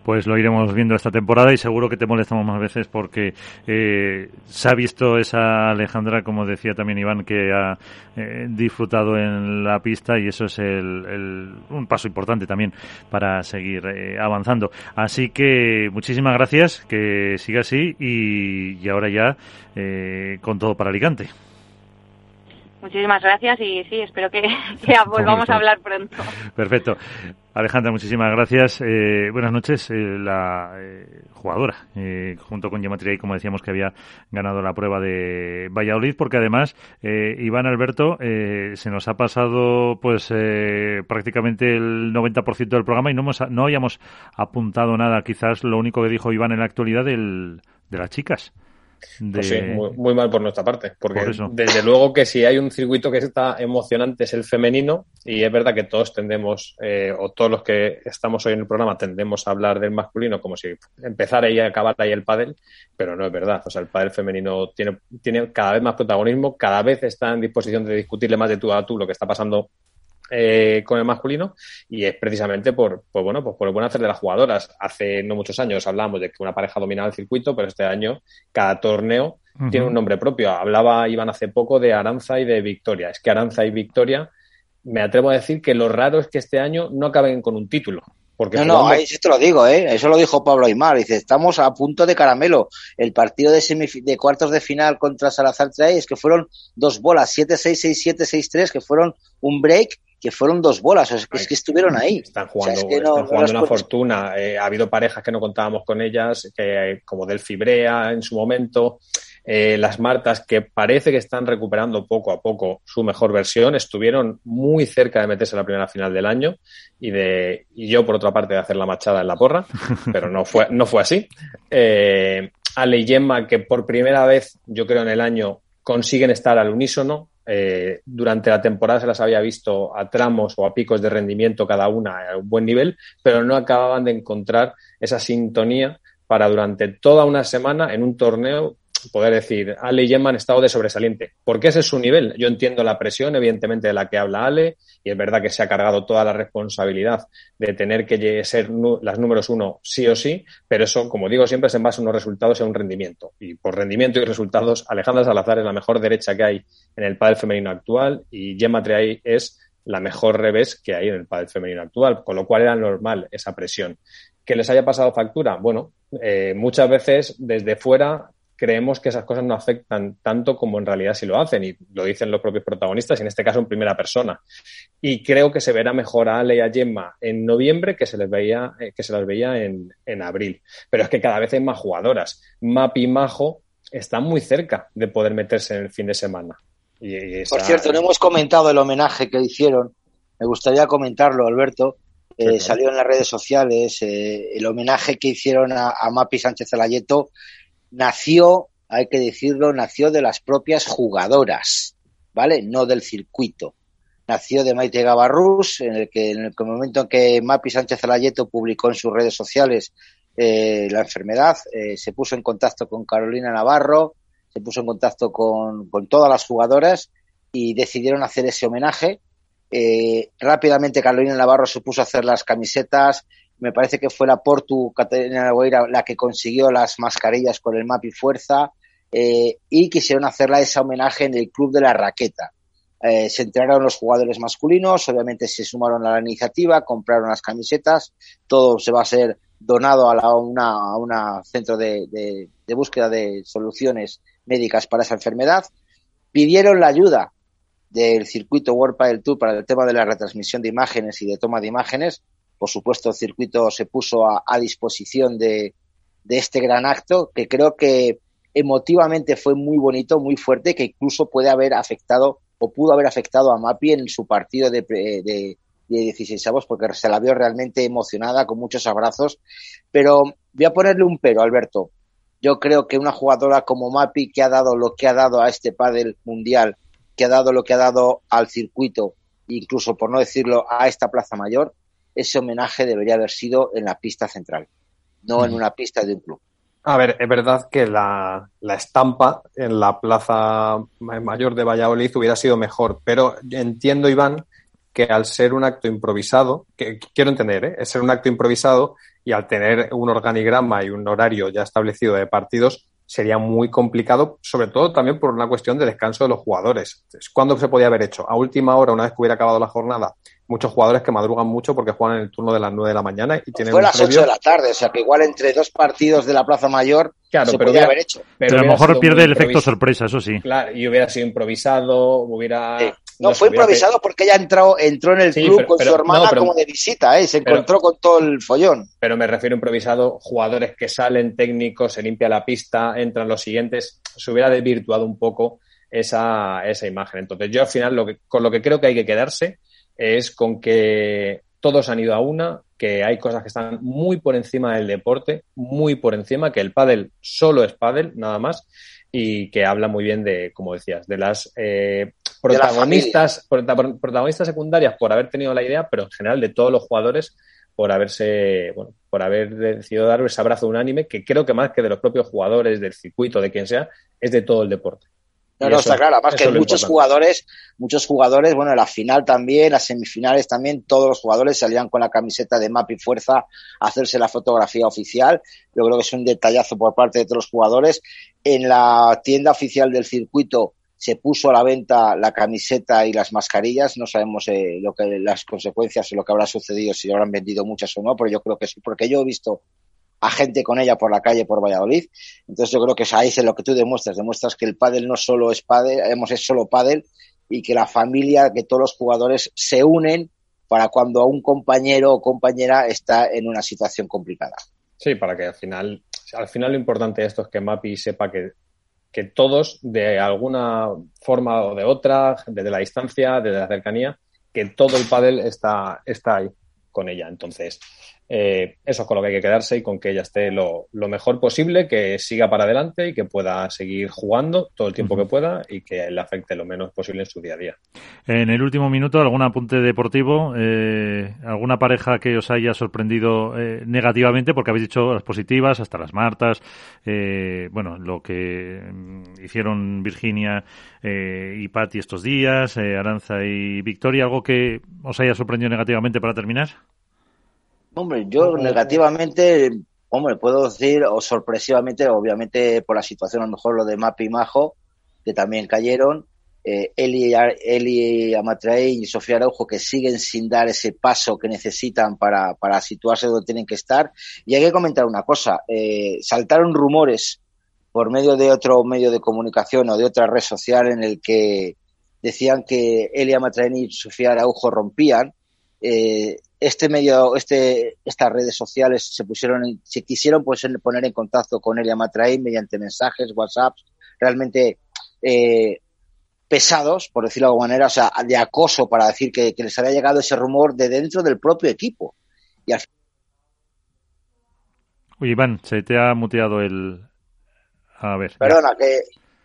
Pues lo iremos viendo esta temporada y seguro que te molestamos más veces porque eh, se ha visto esa Alejandra, como decía también Iván, que ha eh, disfrutado en la pista y eso es el, un paso importante también para seguir eh, avanzando. Así que muchísimas gracias, que siga así y, y ahora ya con todo para Alicante. Muchísimas gracias y sí, espero que, [LAUGHS] volvamos a hablar pronto. Perfecto. Alejandra, muchísimas gracias. Eh, buenas noches. Eh, la eh, jugadora, junto con Gematria, como decíamos, que había ganado la prueba de Valladolid, porque además, Iván Alberto, se nos ha pasado pues prácticamente el 90% del programa y no, hemos, no habíamos apuntado nada. Quizás lo único que dijo Iván en la actualidad del, de las chicas. Pues sí, muy, mal por nuestra parte, porque desde luego que si hay un circuito que está emocionante es el femenino y es verdad que todos tendemos, eh, o todos los que estamos hoy en el programa tendemos a hablar del masculino como si empezara y acabara ahí el pádel, pero no es verdad, o sea, el pádel femenino tiene, tiene cada vez más protagonismo, cada vez está en disposición de discutirle más de tú a tú lo que está pasando eh, con el masculino y es precisamente por, pues bueno, pues por el buen hacer de las jugadoras. Hace no muchos años hablábamos de que una pareja dominaba el circuito, pero este año cada torneo tiene un nombre propio. Hablaba Iván hace poco de Aranza y de Victoria. Es que Aranza y Victoria, me atrevo a decir que lo raro es que este año no acaben con un título. Porque no, no, ahí sí te lo digo, ¿eh? Eso lo dijo Pablo Aymar. Dice, estamos a punto de caramelo. El partido de, de cuartos de final contra Salazar Trae es que fueron dos bolas, 7-6, 6-7, 6-3, que fueron un break que fueron dos bolas, es que, estuvieron ahí. Están jugando, una fortuna. Eh, ha habido parejas que no contábamos con ellas, que, como del Fibrea en su momento, eh, las Martas, que parece que están recuperando poco a poco su mejor versión, estuvieron muy cerca de meterse en la primera final del año y de y yo, por otra parte, de hacer la machada en la porra, [LAUGHS] pero no fue, no fue así. Eh, Ale y Gemma, que por primera vez, yo creo, en el año consiguen estar al unísono, eh, durante la temporada se las había visto a tramos o a picos de rendimiento cada una a un buen nivel, pero no acababan de encontrar esa sintonía para durante toda una semana en un torneo poder decir, Ale y Gemma han estado de sobresaliente. Porque ese es su nivel. Yo entiendo la presión, evidentemente, de la que habla Ale, y es verdad que se ha cargado toda la responsabilidad de tener que ser las números uno sí o sí, pero eso, como digo siempre, es en base a unos resultados y a un rendimiento. Y por rendimiento y resultados, Alejandra Salazar es la mejor derecha que hay en el pádel femenino actual y Gemma Triay es la mejor revés que hay en el pádel femenino actual, con lo cual era normal esa presión. ¿Que les haya pasado factura? Bueno, eh, muchas veces desde fuera creemos que esas cosas no afectan tanto como en realidad sí lo hacen y lo dicen los propios protagonistas, y en este caso en primera persona. Y creo que se verá mejor a Ale y a Gemma en noviembre que se les veía, eh, que se las veía en, en, abril. Pero es que cada vez hay más jugadoras. Map y Majo están muy cerca de poder meterse en el fin de semana. Y, Por cierto, no hemos comentado el homenaje que hicieron. Me gustaría comentarlo, Alberto. Eh, salió en las redes sociales eh, el homenaje que hicieron a, a Mapi Sánchez Alayeto nació, hay que decirlo, nació de las propias jugadoras, ¿vale? No del circuito. nació de Maite Gavarrús, en el que en el momento en que Mapi Sánchez Alayeto publicó en sus redes sociales eh, la enfermedad, eh, se puso en contacto con Carolina Navarro, se puso en contacto con, con todas las jugadoras y decidieron hacer ese homenaje. Eh, rápidamente Carolina Navarro se puso a hacer las camisetas, me parece que fue la Portu Caterina Nagoira la que consiguió las mascarillas con el Mapi Fuerza eh, y quisieron hacerla ese homenaje en el Club de la Raqueta. Eh, se enteraron los jugadores masculinos, obviamente se sumaron a la iniciativa, compraron las camisetas, todo se va a ser donado a, la, una, a centro de, búsqueda de soluciones médicas para esa enfermedad. Pidieron la ayuda del circuito World Padel Tour para el tema de la retransmisión de imágenes y de toma de imágenes. Por supuesto, el circuito se puso a, disposición de, este gran acto que creo que emotivamente fue muy bonito, muy fuerte, que incluso puede haber afectado o pudo haber afectado a Mapi en su partido de, de, de 16 avos porque se la vio realmente emocionada, con muchos abrazos. Pero voy a ponerle un pero, Alberto. Yo creo que una jugadora como Mapi, que ha dado lo que ha dado a este pádel mundial, que ha dado lo que ha dado al circuito, incluso por no decirlo a esta Plaza Mayor, ese homenaje debería haber sido en la pista central, no mm. en una pista de un club. A ver, es verdad que la, la, estampa en la Plaza Mayor de Valladolid hubiera sido mejor, pero entiendo, Iván, que al ser un acto improvisado, que quiero entender, ¿eh? es ser un acto improvisado y al tener un organigrama y un horario ya establecido de partidos, sería muy complicado, sobre todo también por una cuestión de descanso de los jugadores. ¿Cuándo se podía haber hecho? A última hora, una vez que hubiera acabado la jornada, muchos jugadores que madrugan mucho porque juegan en el turno de las 9 de la mañana y tienen Fue a las previo... 8 de la tarde, o sea que igual entre dos partidos de la Plaza Mayor claro, se pero podía hubiera, haber hecho. Pero, pero a lo mejor pierde el efecto sorpresa, eso sí. Claro, y hubiera sido improvisado, hubiera... Sí. No, no fue improvisado porque ella entró, entró en el sí, club pero, con pero, su hermana no, como de visita, ¿eh? se encontró con todo el follón. Pero me refiero a improvisado, jugadores que salen técnicos, se limpia la pista, entran los siguientes, se hubiera desvirtuado un poco esa, esa imagen. Entonces yo al final lo que, con lo que creo que hay que quedarse es con que todos han ido a una, que hay cosas que están muy por encima del deporte, muy por encima, que el pádel solo es pádel, nada más, y que habla muy bien de, como decías, de las eh, protagonistas, de la protagonistas secundarias por haber tenido la idea, pero en general de todos los jugadores por haberse, bueno, por haber decidido dar ese abrazo unánime, que creo que más que de los propios jugadores, del circuito, de quien sea, es de todo el deporte. No, no, está claro. Además que muchos importante. jugadores, muchos jugadores, bueno, en la final también, las semifinales también, todos los jugadores salían con la camiseta de Map y Fuerza a hacerse la fotografía oficial. Yo creo que es un detallazo por parte de todos los jugadores. En la tienda oficial del circuito se puso a la venta la camiseta y las mascarillas. No sabemos eh, lo que las consecuencias o lo que habrá sucedido, si habrán vendido muchas o no, pero yo creo que sí, porque yo he visto a gente con ella por la calle por Valladolid. Entonces yo creo que ahí es lo que tú demuestras, demuestras que el pádel no solo es pádel, es solo pádel y que la familia, que todos los jugadores se unen para cuando un compañero o compañera está en una situación complicada. Sí, para que al final, al final lo importante de esto es que Mapi sepa que, que todos, de alguna forma o de otra, desde la distancia, desde la cercanía, que todo el pádel está, está ahí con ella. Entonces, eh, eso es con lo que hay que quedarse y con que ella esté lo, lo, mejor posible, que siga para adelante y que pueda seguir jugando todo el tiempo que pueda y que le afecte lo menos posible en su día a día. En el último minuto, ¿algún apunte deportivo? Eh, ¿Alguna pareja que os haya sorprendido eh, negativamente? Porque habéis dicho las positivas, hasta las Martas, eh, bueno, lo que mm, hicieron Virginia y Patti estos días, Aranza y Victoria, ¿algo que os haya sorprendido negativamente para terminar? Hombre, yo negativamente, hombre, puedo decir, o sorpresivamente, obviamente por la situación, a lo mejor lo de Mapi y Majo, que también cayeron, eh, Eli, Eli Amatrain y Sofía Araujo, que siguen sin dar ese paso que necesitan para, para situarse donde tienen que estar. Y hay que comentar una cosa, eh, saltaron rumores por medio de otro medio de comunicación o de otra red social en el que decían que Eli Amatrain y Sofía Araujo rompían. Eh, este medio, este, estas redes sociales se pusieron, se quisieron pues, poner en contacto con Elia Matraín mediante mensajes, WhatsApp, realmente eh, pesados, por decirlo de alguna manera, o sea, de acoso para decir que, que les había llegado ese rumor de dentro del propio equipo. Y al... Uy, Iván, se te ha muteado el. A ver. Perdona, ya. que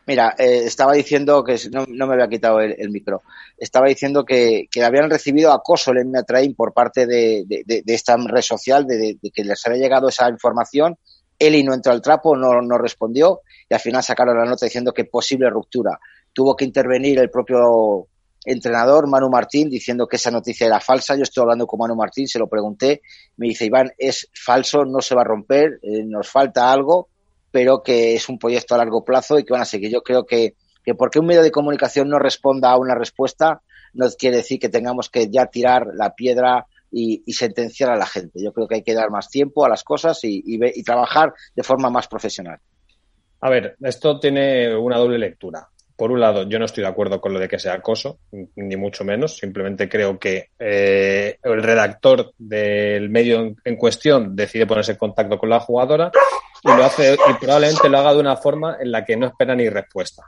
Mira, eh, estaba diciendo que no, me había quitado el, micro. Estaba diciendo que, que, habían recibido acoso el MA Train por parte de, de, esta red social, de, que les había llegado esa información. Eli no entró al trapo, no, no respondió y al final sacaron la nota diciendo que posible ruptura. Tuvo que intervenir el propio entrenador, Manu Martín, diciendo que esa noticia era falsa. Yo estoy hablando con Manu Martín, se lo pregunté. Me dice, Iván, es falso, no se va a romper, eh, nos falta algo pero que es un proyecto a largo plazo y que van a seguir. Yo creo que, que porque un medio de comunicación no responda a una respuesta, no quiere decir que tengamos que ya tirar la piedra y, sentenciar a la gente. Yo creo que hay que dar más tiempo a las cosas y, y, trabajar de forma más profesional. A ver, esto tiene una doble lectura. Por un lado, yo no estoy de acuerdo con lo de que sea acoso, ni mucho menos. Simplemente creo que eh, el redactor del medio en, cuestión decide ponerse en contacto con la jugadora y lo hace y probablemente lo haga de una forma en la que no espera ni respuesta.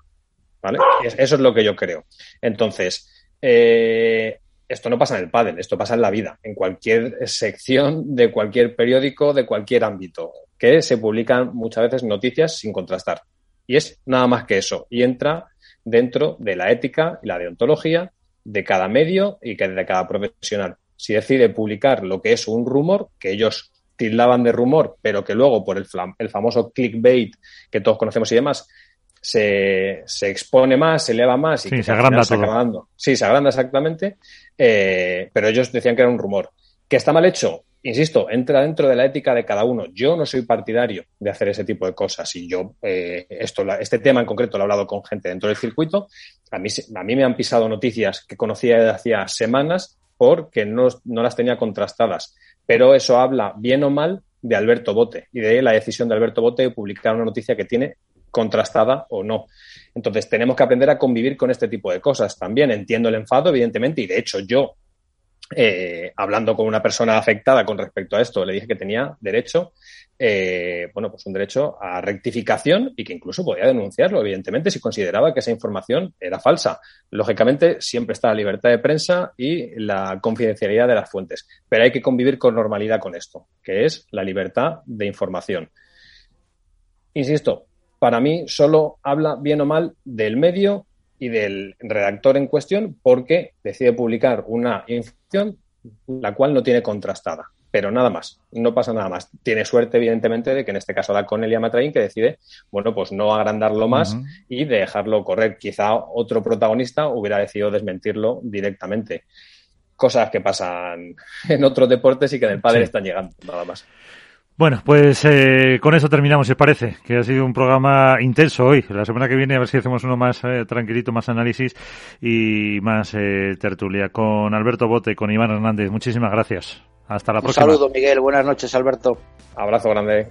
¿Vale? Eso es lo que yo creo. Entonces, eh, esto no pasa en el pádel, esto pasa en la vida, en cualquier sección de cualquier periódico, de cualquier ámbito, que se publican muchas veces noticias sin contrastar. Y es nada más que eso. Y entra dentro de la ética y la deontología de cada medio y de cada profesional. Si decide publicar lo que es un rumor, que ellos tildaban de rumor, pero que luego por el, el famoso clickbait que todos conocemos y demás, se, se, expone más, se eleva más y sí, se agranda todo. Sí, se agranda exactamente, eh, pero ellos decían que era un rumor. ¿Que está mal hecho? Insisto, entra dentro de la ética de cada uno. Yo no soy partidario de hacer ese tipo de cosas y yo, eh, esto, este tema en concreto lo he hablado con gente dentro del circuito. A mí, a mí me han pisado noticias que conocía desde hacía semanas porque no, no las tenía contrastadas pero eso habla bien o mal de Alberto Bote y de la decisión de Alberto Bote de publicar una noticia que tiene contrastada o no. Entonces, tenemos que aprender a convivir con este tipo de cosas. También entiendo el enfado, evidentemente, y de hecho yo eh, hablando con una persona afectada con respecto a esto, le dije que tenía derecho, eh, bueno, pues un derecho a rectificación y que incluso podía denunciarlo, evidentemente, si consideraba que esa información era falsa. Lógicamente, siempre está la libertad de prensa y la confidencialidad de las fuentes, pero hay que convivir con normalidad con esto, que es la libertad de información. Insisto, para mí solo habla bien o mal del medio y del redactor en cuestión porque decide publicar una información la cual no tiene contrastada. Pero nada más, no pasa nada más. Tiene suerte, evidentemente, de que en este caso da con Elia Matraín, que decide, bueno, pues no agrandarlo más y dejarlo correr. Quizá otro protagonista hubiera decidido desmentirlo directamente. Cosas que pasan en otros deportes y que en el padre están llegando, nada más. Bueno, pues eh, con eso terminamos, ¿se parece? Que ha sido un programa intenso hoy. La semana que viene a ver si hacemos uno más eh, tranquilito, más análisis y más eh, tertulia. Con Alberto Bote, con Iván Hernández. Muchísimas gracias. Hasta la próxima. Un saludo, Miguel. Buenas noches, Alberto. Abrazo grande.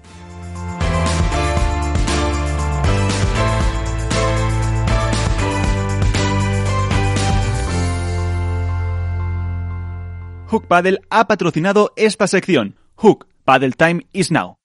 Hook Paddle ha patrocinado esta sección. Hook Paddle time is now.